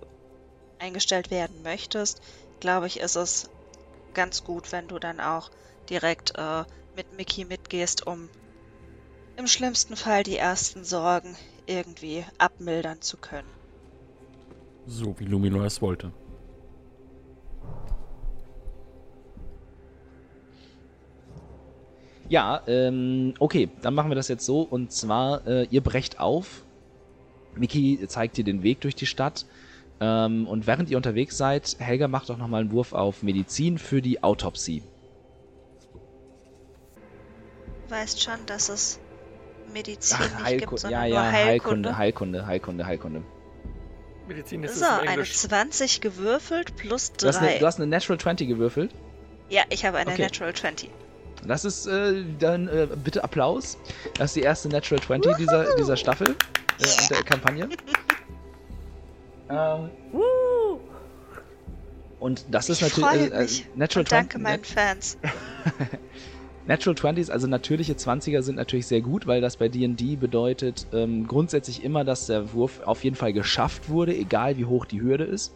S4: eingestellt werden möchtest, glaube ich, ist es ganz gut, wenn du dann auch direkt äh, mit Mickey mitgehst, um im schlimmsten Fall die ersten Sorgen irgendwie abmildern zu können.
S2: So wie Lumino es wollte.
S1: Ja, ähm, okay, dann machen wir das jetzt so. Und zwar, äh, ihr brecht auf. Miki zeigt dir den Weg durch die Stadt. Ähm, und während ihr unterwegs seid, Helga macht doch nochmal einen Wurf auf Medizin für die Autopsie.
S4: Weißt schon, dass es Medizin
S1: Ach,
S4: nicht gibt,
S1: Heilku
S4: sondern
S1: ja,
S4: nur
S1: ja,
S4: Heilkunde.
S1: Heilkunde, Heilkunde, Heilkunde, Heilkunde.
S3: Medizin ist
S4: So, eine
S3: Englisch.
S4: 20 gewürfelt plus
S1: Du hast, eine,
S4: 3.
S1: du hast eine Natural 20 gewürfelt.
S4: Ja, ich habe eine
S1: Okay.
S4: Natural 20.
S1: Das ist äh, dann äh, bitte Applaus. Das ist die erste Natural 20 dieser, dieser Staffel äh, und der Kampagne. ähm,
S5: Woo!
S1: und das ist
S4: ich freue
S1: natürlich äh,
S4: mich.
S1: äh, Natural
S4: Und danke
S1: 20.
S4: meinen Fans.
S1: Natural 20s, also natürliche 20er sind natürlich sehr gut, weil das bei D&D bedeutet ähm, grundsätzlich immer, dass der Wurf auf jeden Fall geschafft wurde, egal wie hoch die Hürde ist.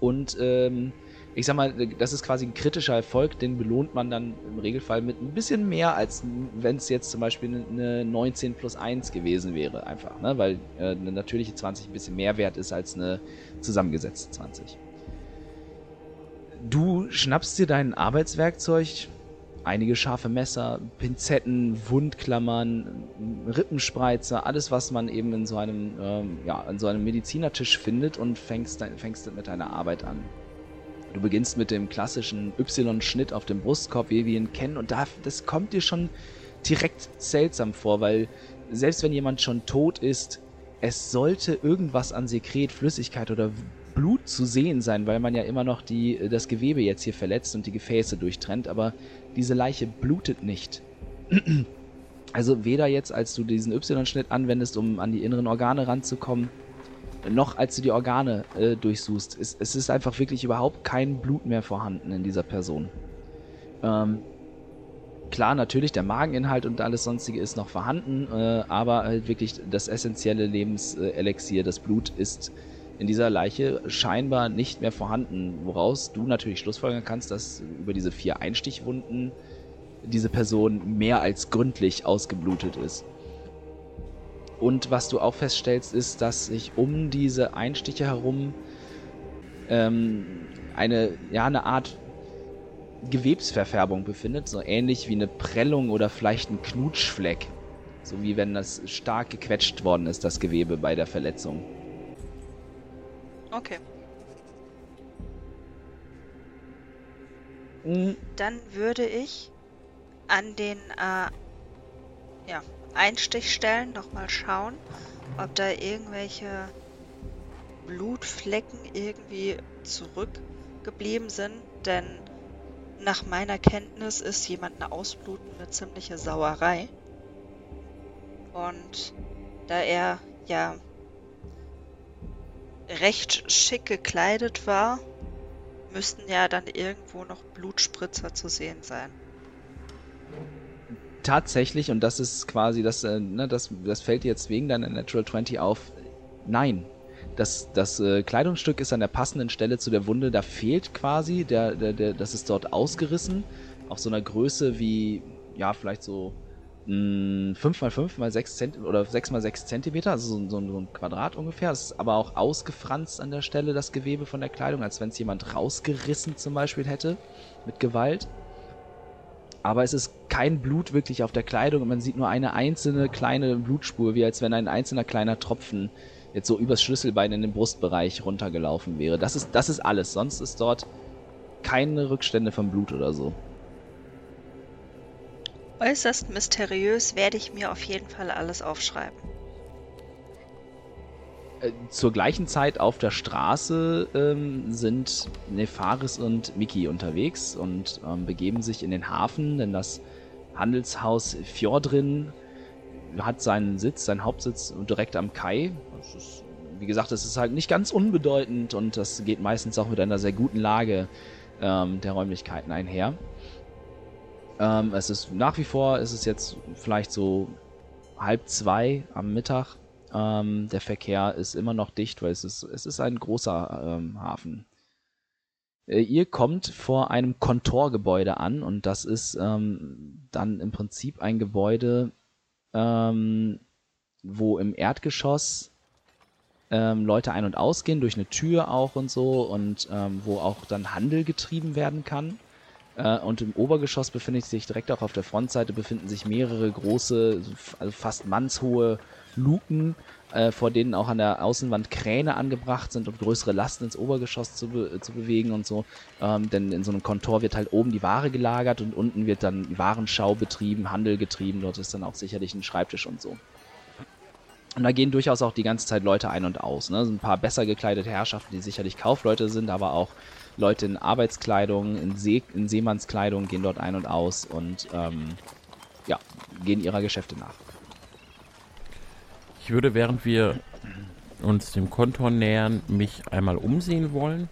S1: Und ähm, ich sag mal, das ist quasi ein kritischer Erfolg, den belohnt man dann im Regelfall mit ein bisschen mehr, als wenn es jetzt zum Beispiel eine 19 plus 1 gewesen wäre, einfach, ne? weil äh, eine natürliche 20 ein bisschen mehr wert ist als eine zusammengesetzte 20. Du schnappst dir dein Arbeitswerkzeug, einige scharfe Messer, Pinzetten, Wundklammern, Rippenspreizer, alles, was man eben in so einem, ähm, ja, an so einem Medizinertisch findet und fängst, fängst mit deiner Arbeit an. Du beginnst mit dem klassischen Y-Schnitt auf dem Brustkorb, wie wir ihn kennen, und da, das kommt dir schon direkt seltsam vor, weil selbst wenn jemand schon tot ist, es sollte irgendwas an Sekret, Flüssigkeit oder Blut zu sehen sein, weil man ja immer noch die, das Gewebe jetzt hier verletzt und die Gefäße durchtrennt, aber diese Leiche blutet nicht. Also weder jetzt, als du diesen Y-Schnitt anwendest, um an die inneren Organe ranzukommen, noch als du die Organe äh, durchsuchst. Es, es ist einfach wirklich überhaupt kein Blut mehr vorhanden in dieser Person. Ähm, klar, natürlich, der Mageninhalt und alles sonstige ist noch vorhanden, äh, aber halt wirklich das essentielle Lebenselixier, das Blut, ist in dieser Leiche scheinbar nicht mehr vorhanden, woraus du natürlich schlussfolgern kannst, dass über diese vier Einstichwunden diese Person mehr als gründlich ausgeblutet ist. Und was du auch feststellst, ist, dass sich um diese Einstiche herum ähm, eine, ja, eine Art Gewebsverfärbung befindet, so ähnlich wie eine Prellung oder vielleicht ein Knutschfleck. So wie wenn das stark gequetscht worden ist, das Gewebe bei der Verletzung.
S4: Okay.
S1: Mhm.
S4: Dann würde ich an den äh, ja, Einstichstellen nochmal schauen, ob da irgendwelche Blutflecken irgendwie zurückgeblieben sind, denn nach meiner Kenntnis ist jemanden ausbluten eine ziemliche Sauerei. Und da er ja recht schick gekleidet war, müssten ja dann irgendwo noch Blutspritzer zu sehen sein.
S1: Tatsächlich, und das ist quasi, das, äh, ne, das, das fällt jetzt wegen deiner Natural 20 auf. Nein. Das, das äh, Kleidungsstück ist an der passenden Stelle zu der Wunde, da fehlt quasi, der, der, der, das ist dort ausgerissen, auf so einer Größe wie, ja, vielleicht so mh, 5x5 mal 6 Zent oder 6 mal 6 Zentimeter, also so, so, ein Quadrat ungefähr. Es ist aber auch ausgefranst an der Stelle, das Gewebe von der Kleidung, als wenn es jemand rausgerissen zum Beispiel hätte, mit Gewalt. Aber es ist kein Blut wirklich auf der Kleidung und man sieht nur eine einzelne kleine Blutspur, wie als wenn ein einzelner kleiner Tropfen jetzt so übers Schlüsselbein in den Brustbereich runtergelaufen wäre. Das ist, das ist alles. Sonst ist dort keine Rückstände von Blut oder so.
S4: Äußerst mysteriös werde ich mir auf jeden Fall alles aufschreiben.
S1: Äh, Zur gleichen Zeit auf der Straße ähm, sind Nefaris und Miki unterwegs und ähm, begeben sich in den Hafen, denn das Handelshaus Fjordrin hat seinen Sitz, seinen Hauptsitz direkt am Kai. Ist, wie gesagt, es ist halt nicht ganz unbedeutend und das geht meistens auch mit einer sehr guten Lage ähm, der Räumlichkeiten einher. Ähm, es ist nach wie vor, es ist jetzt vielleicht so halb zwei am Mittag. Ähm, der Verkehr ist immer noch dicht, weil es ist, es ist ein großer ähm, Hafen. Äh, ihr kommt vor einem Kontorgebäude an und das ist ähm, dann im Prinzip ein Gebäude, ähm, wo im Erdgeschoss ähm, Leute ein- und ausgehen, durch eine Tür auch und so und ähm, wo auch dann Handel getrieben werden kann. Äh, und im Obergeschoss befindet sich direkt auch auf der Frontseite befinden sich mehrere große, also fast mannshohe Luken, äh, vor denen auch an der Außenwand Kräne angebracht sind, um größere Lasten ins Obergeschoss zu, be zu bewegen und so. Ähm, denn in so einem Kontor wird halt oben die Ware gelagert und unten wird dann Warenschau betrieben, Handel getrieben. Dort ist dann auch sicherlich ein Schreibtisch und so. Und da gehen durchaus auch die ganze Zeit Leute ein und aus. Ne? So ein paar besser gekleidete Herrschaften, die sicherlich Kaufleute sind, aber auch Leute in Arbeitskleidung, in, See in Seemannskleidung gehen dort ein und aus und ähm, ja, gehen ihrer Geschäfte nach.
S2: Ich würde, während wir uns dem Kontor nähern, mich einmal umsehen wollen,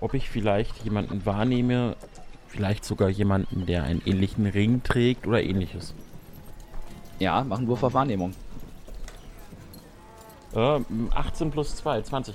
S2: ob ich vielleicht jemanden wahrnehme, vielleicht sogar jemanden, der einen ähnlichen Ring trägt oder ähnliches.
S1: Ja, machen Wurf auf Wahrnehmung.
S2: Äh, 18 plus 2, 20.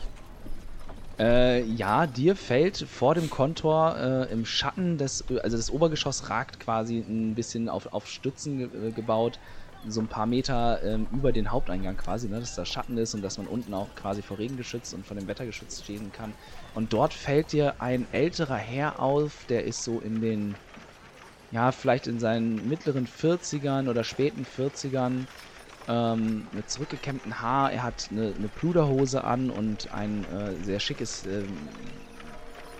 S1: Äh, ja, dir fällt vor dem Kontor äh, im Schatten des, also das Obergeschoss ragt quasi ein bisschen auf, auf Stützen ge äh, gebaut, so ein paar Meter ähm, über den Haupteingang quasi, ne, dass da Schatten ist und dass man unten auch quasi vor Regen geschützt und vor dem Wetter geschützt stehen kann. Und dort fällt dir ein älterer Herr auf, der ist so in den, ja, vielleicht in seinen mittleren 40ern oder späten 40ern, ähm, mit zurückgekämmtem Haar. Er hat eine, eine Pluderhose an und ein äh, sehr schickes äh,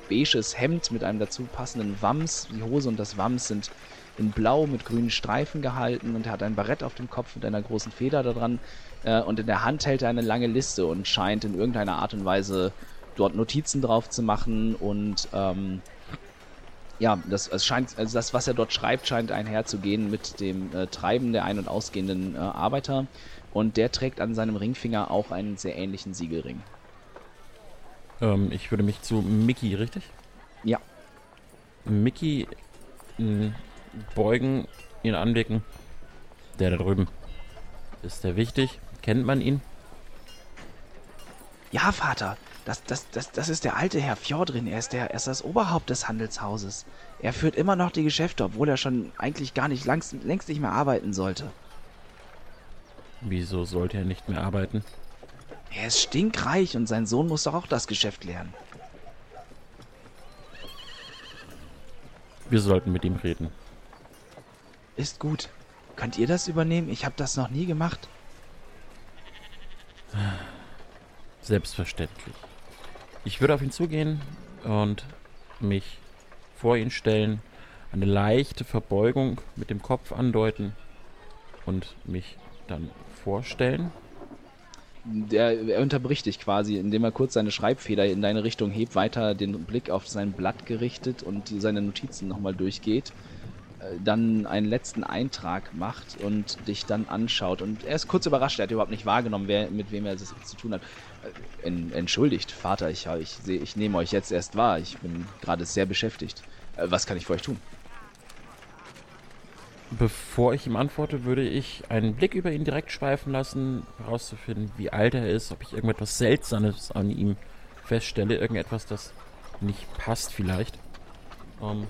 S1: beiges Hemd mit einem dazu passenden Wams. Die Hose und das Wams sind in Blau mit grünen Streifen gehalten und er hat ein Barett auf dem Kopf mit einer großen Feder daran äh, und in der Hand hält er eine lange Liste und scheint in irgendeiner Art und Weise dort Notizen drauf zu machen und ähm, ja, das, es scheint, also das, was er dort schreibt, scheint einherzugehen mit dem äh, Treiben der ein- und ausgehenden äh, Arbeiter. Und der trägt an seinem Ringfinger auch einen sehr ähnlichen Siegelring.
S2: Ähm, ich würde mich zu Mickey, richtig?
S1: Ja.
S2: Mickey mh, beugen, ihn anblicken. Der da drüben. Ist der wichtig? Kennt man ihn?
S6: Ja, Vater, das, das, das, das ist der alte Herr Fjordrin. Er ist, der, er ist das Oberhaupt des Handelshauses. Er führt immer noch die Geschäfte, obwohl er schon eigentlich gar nicht langs, längst nicht mehr arbeiten sollte.
S2: Wieso sollte er nicht mehr arbeiten?
S6: Er ist stinkreich und sein Sohn muss doch auch das Geschäft lernen.
S2: Wir sollten mit ihm reden.
S6: Ist gut. Könnt ihr das übernehmen? Ich habe das noch nie gemacht.
S2: Selbstverständlich. Ich würde auf ihn zugehen und mich vor ihn stellen, eine leichte Verbeugung mit dem Kopf andeuten und mich dann vorstellen.
S1: Der, er unterbricht dich quasi, indem er kurz seine Schreibfeder in deine Richtung hebt, weiter den Blick auf sein Blatt gerichtet und seine Notizen nochmal durchgeht. Äh, dann einen letzten Eintrag macht und dich dann anschaut. Und er ist kurz überrascht, er hat überhaupt nicht wahrgenommen, wer, mit wem er es zu tun hat. En, entschuldigt, Vater, ich, ich, seh, ich nehme euch jetzt erst wahr. Ich bin gerade sehr beschäftigt. Äh, was kann ich für euch tun?
S2: Bevor ich ihm antworte, würde ich einen Blick über ihn direkt schweifen lassen, herauszufinden, wie alt er ist, ob ich irgendetwas Seltsames an ihm feststelle, irgendetwas, das nicht passt vielleicht. Ähm,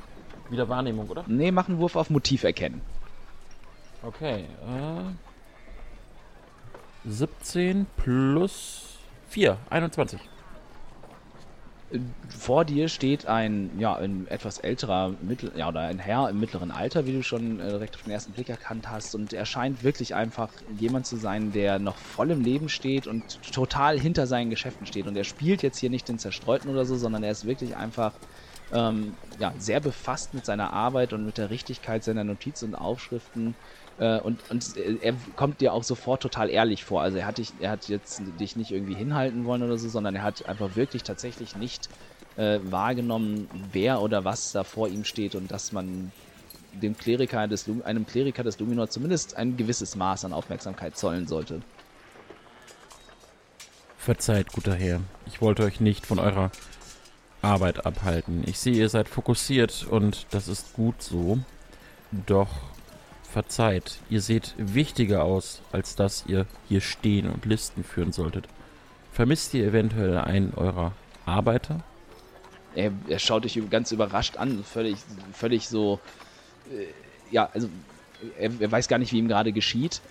S2: wieder Wahrnehmung, oder?
S1: Nee, mach einen Wurf auf Motiv erkennen.
S2: Okay, äh, 17 plus 4, 21.
S1: Vor dir steht ein, ja, ein etwas älterer, mittel, ja, oder ein Herr im mittleren Alter, wie du schon äh, direkt auf den ersten Blick erkannt hast. Und er scheint wirklich einfach jemand zu sein, der noch voll im Leben steht und total hinter seinen Geschäften steht. Und er spielt jetzt hier nicht den Zerstreuten oder so, sondern er ist wirklich einfach ähm, ja, sehr befasst mit seiner Arbeit und mit der Richtigkeit seiner Notizen und Aufschriften. Äh, und, und er kommt dir auch sofort total ehrlich vor. Also er hat dich, er hat jetzt dich nicht irgendwie hinhalten wollen oder so, sondern er hat einfach wirklich tatsächlich nicht äh, wahrgenommen, wer oder was da vor ihm steht und dass man dem Kleriker des, einem Kleriker des Luminor zumindest ein gewisses Maß an Aufmerksamkeit zollen sollte.
S2: Verzeiht, guter Herr. Ich wollte euch nicht von eurer Arbeit abhalten. Ich sehe, ihr seid fokussiert und das ist gut so. Doch verzeiht, ihr seht wichtiger aus, als dass ihr hier stehen und Listen führen solltet. Vermisst ihr eventuell einen eurer Arbeiter?
S1: Er, er schaut dich ganz überrascht an, völlig, völlig so. Äh, ja, also er, er, weiß gar nicht, wie ihm gerade geschieht.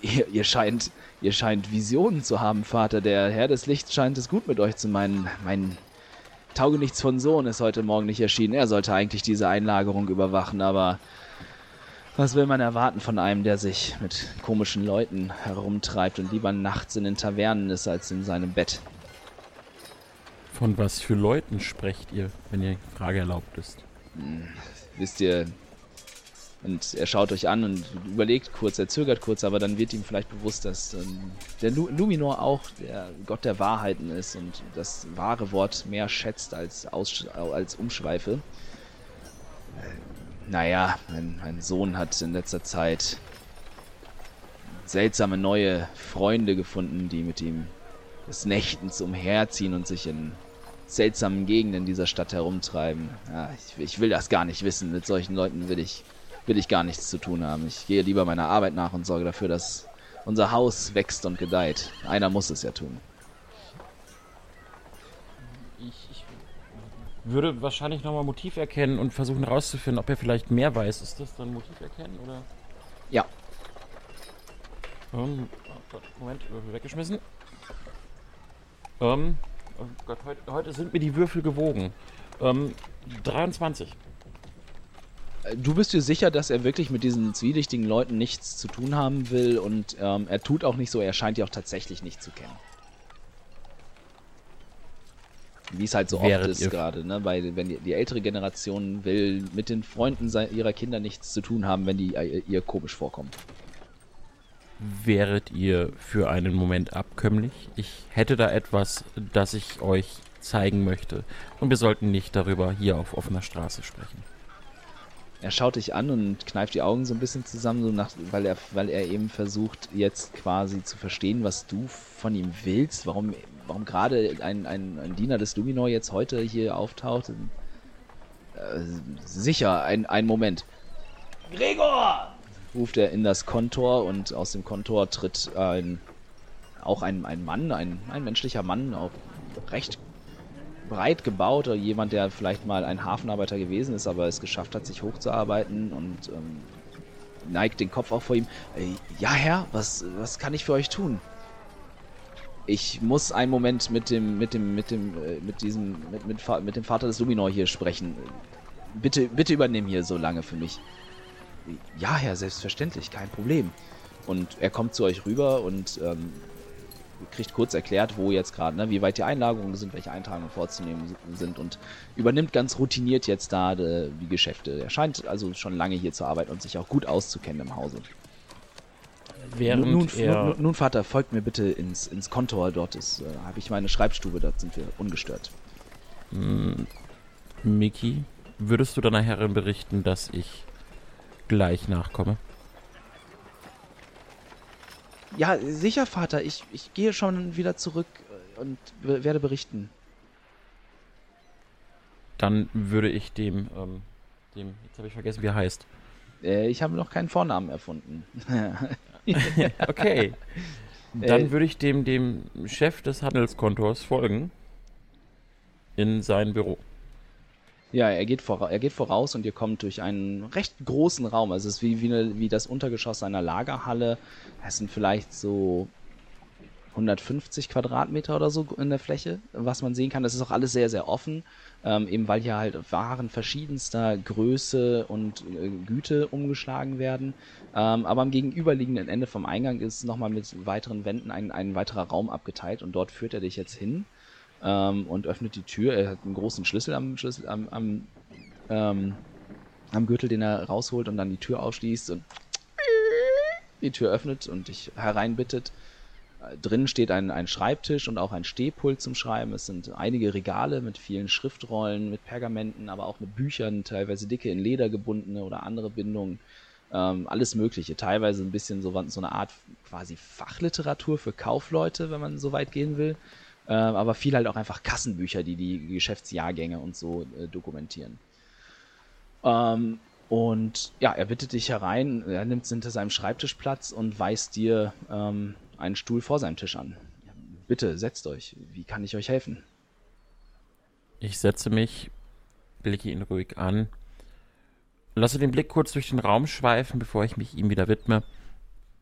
S1: Ihr, ihr, scheint, ihr scheint Visionen zu haben, Vater. Der Herr des Lichts scheint es gut mit euch zu meinen. Mein, Taugenichts von Sohn ist heute Morgen nicht erschienen. Er sollte eigentlich diese Einlagerung überwachen, aber was will man erwarten von einem, der sich mit komischen Leuten herumtreibt und lieber nachts in den Tavernen ist als in seinem Bett?
S2: Von was für Leuten sprecht ihr, wenn die Frage erlaubt ist?
S1: Wisst ihr, und er schaut euch an und überlegt kurz, er zögert kurz, aber dann wird ihm vielleicht bewusst, dass ähm, der Lu Luminor auch der Gott der Wahrheiten ist und das wahre Wort mehr schätzt als, Aus als Umschweife. Naja, mein, mein Sohn hat in letzter Zeit seltsame neue Freunde gefunden, die mit ihm des Nächtens umherziehen und sich in seltsamen Gegenden dieser Stadt herumtreiben. Ja, ich, ich will das gar nicht wissen. Mit solchen Leuten will ich will ich gar nichts zu tun haben. Ich gehe lieber meiner Arbeit nach und sorge dafür, dass unser Haus wächst und gedeiht. Einer muss es ja tun.
S2: Ich, ich würde wahrscheinlich nochmal Motiv erkennen und versuchen herauszufinden, ob er vielleicht mehr weiß. Ist das dann Motiv erkennen oder?
S1: Ja.
S2: Ähm, oh Gott, Moment, Würfel weggeschmissen. Ähm, oh Gott, heute, heute sind mir die Würfel gewogen. Ähm, 23.
S1: Du bist dir sicher, dass er wirklich mit diesen zwielichtigen Leuten nichts zu tun haben will und ähm, er tut auch nicht so, er scheint die auch tatsächlich nicht zu kennen. Wie es halt so oft ist gerade, ne? Weil wenn die, die ältere Generation will mit den Freunden ihrer Kinder nichts zu tun haben, wenn die äh, ihr komisch vorkommen.
S2: Wäret ihr für einen Moment abkömmlich? Ich hätte da etwas, das ich euch zeigen möchte. Und wir sollten nicht darüber hier auf offener Straße sprechen.
S1: Er schaut dich an und kneift die Augen so ein bisschen zusammen, so nach, weil, er, weil er eben versucht, jetzt quasi zu verstehen, was du von ihm willst, warum, warum gerade ein, ein, ein Diener des Luminor jetzt heute hier auftaucht. Äh, sicher, ein, ein Moment. Gregor! ruft er in das Kontor und aus dem Kontor tritt ein, auch ein, ein Mann, ein, ein menschlicher Mann, auch recht breit gebaut oder jemand, der vielleicht mal ein Hafenarbeiter gewesen ist, aber es geschafft hat, sich hochzuarbeiten und ähm, neigt den Kopf auch vor ihm. Äh, ja, Herr, was, was kann ich für euch tun? Ich muss einen Moment mit dem, mit dem, mit dem, äh, mit diesem, mit, mit, mit dem Vater des Luminor hier sprechen. Bitte, bitte übernimm hier so lange für mich. Ja, Herr, selbstverständlich, kein Problem. Und er kommt zu euch rüber und ähm, kriegt kurz erklärt, wo jetzt gerade, ne, wie weit die Einlagerungen sind, welche Eintragungen vorzunehmen sind und übernimmt ganz routiniert jetzt da äh, die Geschäfte. Er scheint also schon lange hier zu arbeiten und sich auch gut auszukennen im Hause.
S2: Während
S1: nun,
S2: er
S1: nun, nun, Vater, folgt mir bitte ins, ins Kontor. Dort ist, äh, habe ich meine Schreibstube, dort sind wir ungestört.
S2: Miki, würdest du deiner Herrin berichten, dass ich gleich nachkomme?
S1: Ja, sicher, Vater. Ich, ich gehe schon wieder zurück äh, und werde berichten.
S2: Dann würde ich dem, ähm, dem, jetzt habe ich vergessen, wie er heißt.
S1: Äh, ich habe noch keinen Vornamen erfunden.
S2: Okay. Dann
S1: Äh,
S2: würde ich dem, dem Chef des Handelskontors folgen. In sein Büro.
S1: Ja, er geht, vora er geht voraus und ihr kommt durch einen recht großen Raum. Also es ist wie, wie, eine, wie das Untergeschoss einer Lagerhalle. Es sind vielleicht so 150 Quadratmeter oder so in der Fläche, was man sehen kann. Das ist auch alles sehr, sehr offen, ähm, eben weil hier halt Waren verschiedenster Größe und äh, Güte umgeschlagen werden. Ähm, aber am gegenüberliegenden Ende vom Eingang ist nochmal mit weiteren Wänden ein, ein weiterer Raum abgeteilt und dort führt er dich jetzt hin ähm, und öffnet die Tür. Er hat einen großen Schlüssel am Schlüssel am, am, ähm, am Gürtel, den er rausholt und dann die Tür aufschließt und die Tür öffnet und dich hereinbittet. Drinnen steht ein, ein Schreibtisch und auch ein Stehpult zum Schreiben. Es sind einige Regale mit vielen Schriftrollen, mit Pergamenten, aber auch mit Büchern, teilweise dicke in Leder gebundene oder andere Bindungen. Ähm, alles Mögliche. Teilweise ein bisschen so, so eine Art quasi Fachliteratur für Kaufleute, wenn man so weit gehen will. Ähm, aber viel halt auch einfach Kassenbücher, die die Geschäftsjahrgänge und so äh, dokumentieren. Ähm, und ja, er bittet dich herein, er nimmt hinter seinem Schreibtisch Platz und weist dir ähm, einen Stuhl vor seinem Tisch an. Bitte, setzt euch. Wie kann ich euch helfen?
S2: Ich setze mich, blicke ihn ruhig an, lasse den Blick kurz durch den Raum schweifen, bevor ich mich ihm wieder widme.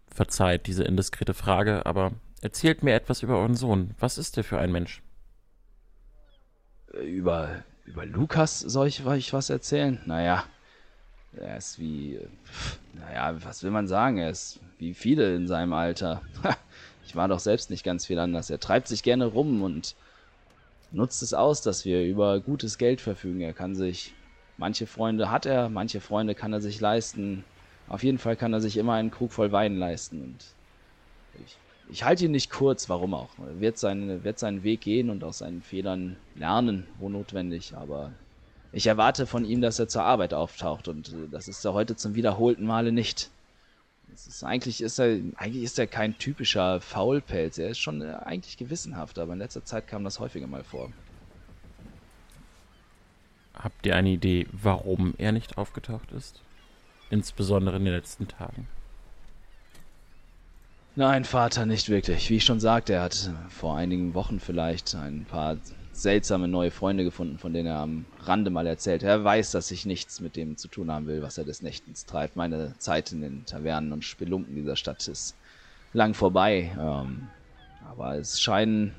S2: Verzeiht diese indiskrete Frage, aber erzählt mir etwas über euren Sohn. Was ist er für ein Mensch?
S1: Über, über Lukas soll ich euch was erzählen? Naja, er ist wie, naja, was will man sagen? Er ist wie viele in seinem Alter. Ich war doch selbst nicht ganz viel anders. Er treibt sich gerne rum und nutzt es aus, dass wir über gutes Geld verfügen. Er kann sich, manche Freunde hat er, manche Freunde kann er sich leisten. Auf jeden Fall kann er sich immer einen Krug voll Wein leisten. Und ich, ich halte ihn nicht kurz, warum auch. Er wird, seine, wird seinen Weg gehen und aus seinen Fehlern lernen, wo notwendig. Aber ich erwarte von ihm, dass er zur Arbeit auftaucht. Und äh, das ist er heute zum wiederholten Male nicht. Ist, eigentlich, ist er, eigentlich ist er kein typischer Faulpelz. Er ist schon äh, eigentlich gewissenhaft, aber in letzter Zeit kam das häufiger mal vor.
S2: Habt ihr eine Idee, warum er nicht aufgetaucht ist? Insbesondere in den letzten Tagen.
S1: Nein, Vater, nicht wirklich. Wie ich schon sagte, er hat vor einigen Wochen vielleicht ein paar seltsame neue Freunde gefunden, von denen er am Rande mal erzählt. Er weiß, dass ich nichts mit dem zu tun haben will, was er des Nächtens treibt. Meine Zeit in den Tavernen und Spelunken dieser Stadt ist lang vorbei. Ähm, aber es scheinen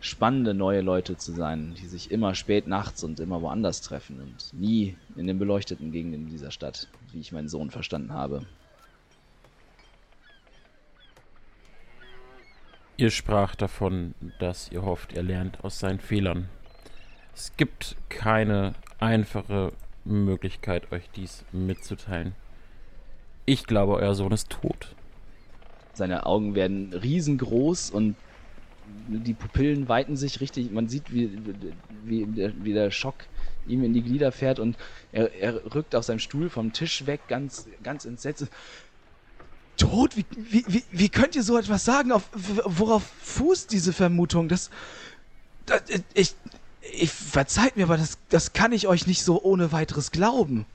S1: spannende neue Leute zu sein, die sich immer spät nachts und immer woanders treffen und nie in den beleuchteten Gegenden dieser Stadt, wie ich meinen Sohn verstanden habe.
S2: Ihr sprach davon, dass ihr hofft, er lernt aus seinen Fehlern. Es gibt keine einfache Möglichkeit, euch dies mitzuteilen. Ich glaube, euer Sohn ist tot.
S1: Seine Augen werden riesengroß und die Pupillen weiten sich richtig. Man sieht, wie, wie, der, wie der Schock ihm in die Glieder fährt und er, er rückt auf seinem Stuhl vom Tisch weg, ganz, ganz entsetzt. Tot? Wie, wie, wie, wie könnt ihr so etwas sagen? Auf, worauf fußt diese Vermutung? Das, das ich, ich verzeiht mir, aber das, das kann ich euch nicht so ohne weiteres glauben.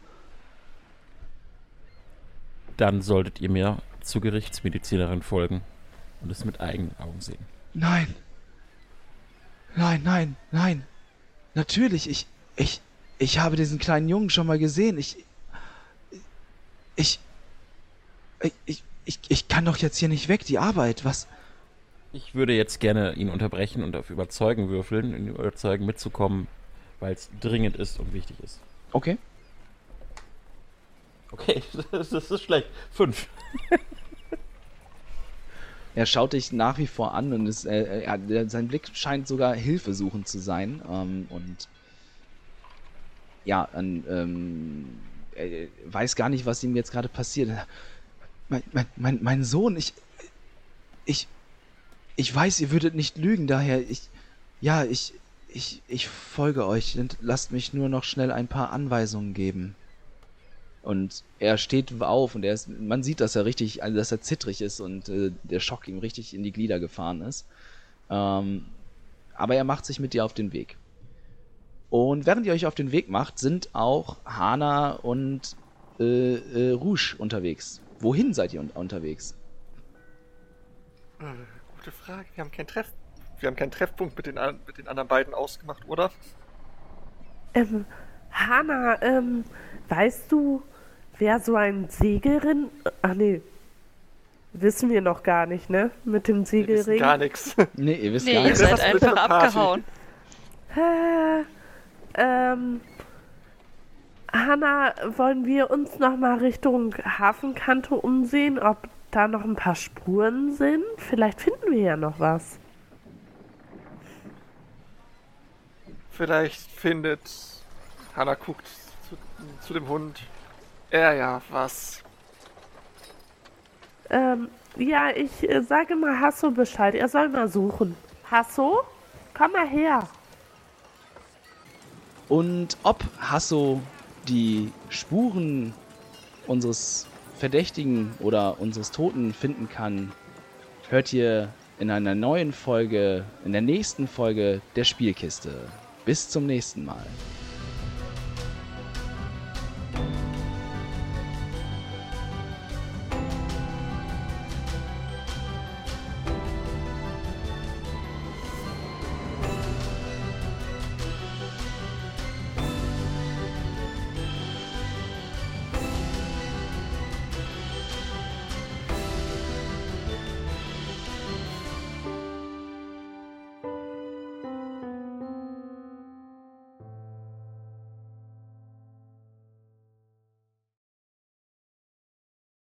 S2: Dann solltet ihr mir zur Gerichtsmedizinerin folgen und es mit eigenen Augen sehen.
S1: Nein. Nein, nein, nein. Natürlich, ich, ich, ich habe diesen kleinen Jungen schon mal gesehen. Ich, ich, ich, ich, ich kann doch jetzt hier nicht weg, die Arbeit, was?
S2: Ich würde jetzt gerne ihn unterbrechen und auf Überzeugen würfeln, ihn überzeugen mitzukommen, weil es dringend ist und wichtig ist.
S1: Okay.
S2: Okay, das ist schlecht. Fünf.
S1: er schaut dich nach wie vor an und ist, äh, er, sein Blick scheint sogar hilfesuchend zu sein. Ähm, und ja, ähm, er weiß gar nicht, was ihm jetzt gerade passiert mein, mein, mein, mein Sohn, ich, ich, ich weiß, ihr würdet nicht lügen, daher, ich, ja, ich, ich, ich folge euch lasst mich nur noch schnell ein paar Anweisungen geben. Und er steht auf und er ist, man sieht, dass er richtig, also dass er zittrig ist und äh, der Schock ihm richtig in die Glieder gefahren ist. Ähm, aber er macht sich mit dir auf den Weg. Und während ihr euch auf den Weg macht, sind auch Hana und äh, äh, Rouge unterwegs. Wohin seid ihr un unterwegs?
S3: Äh, gute Frage. Wir haben keinen Treff. Wir haben keinen Treffpunkt mit den, mit den anderen beiden ausgemacht, oder?
S5: Ähm, Hanna, ähm, weißt du, wer so ein Segelring. Ach nee. Wissen wir noch gar nicht, ne? Mit dem Segelring.
S3: Gar nichts.
S1: Nee, ihr wisst
S4: nee,
S1: gar
S4: ihr
S1: nichts.
S4: seid einfach abgehauen.
S5: Äh, ähm, Hanna, wollen wir uns noch mal Richtung Hafenkante umsehen, ob da noch ein paar Spuren sind? Vielleicht finden wir ja noch was.
S3: Vielleicht findet Hanna guckt zu, zu dem Hund. Er ja was.
S5: Ähm, ja, ich äh, sage mal Hasso Bescheid. Er soll mal suchen. Hasso, komm mal her.
S1: Und ob Hasso die Spuren unseres Verdächtigen oder unseres Toten finden kann, hört ihr in einer neuen Folge, in der nächsten Folge der Spielkiste. Bis zum nächsten Mal.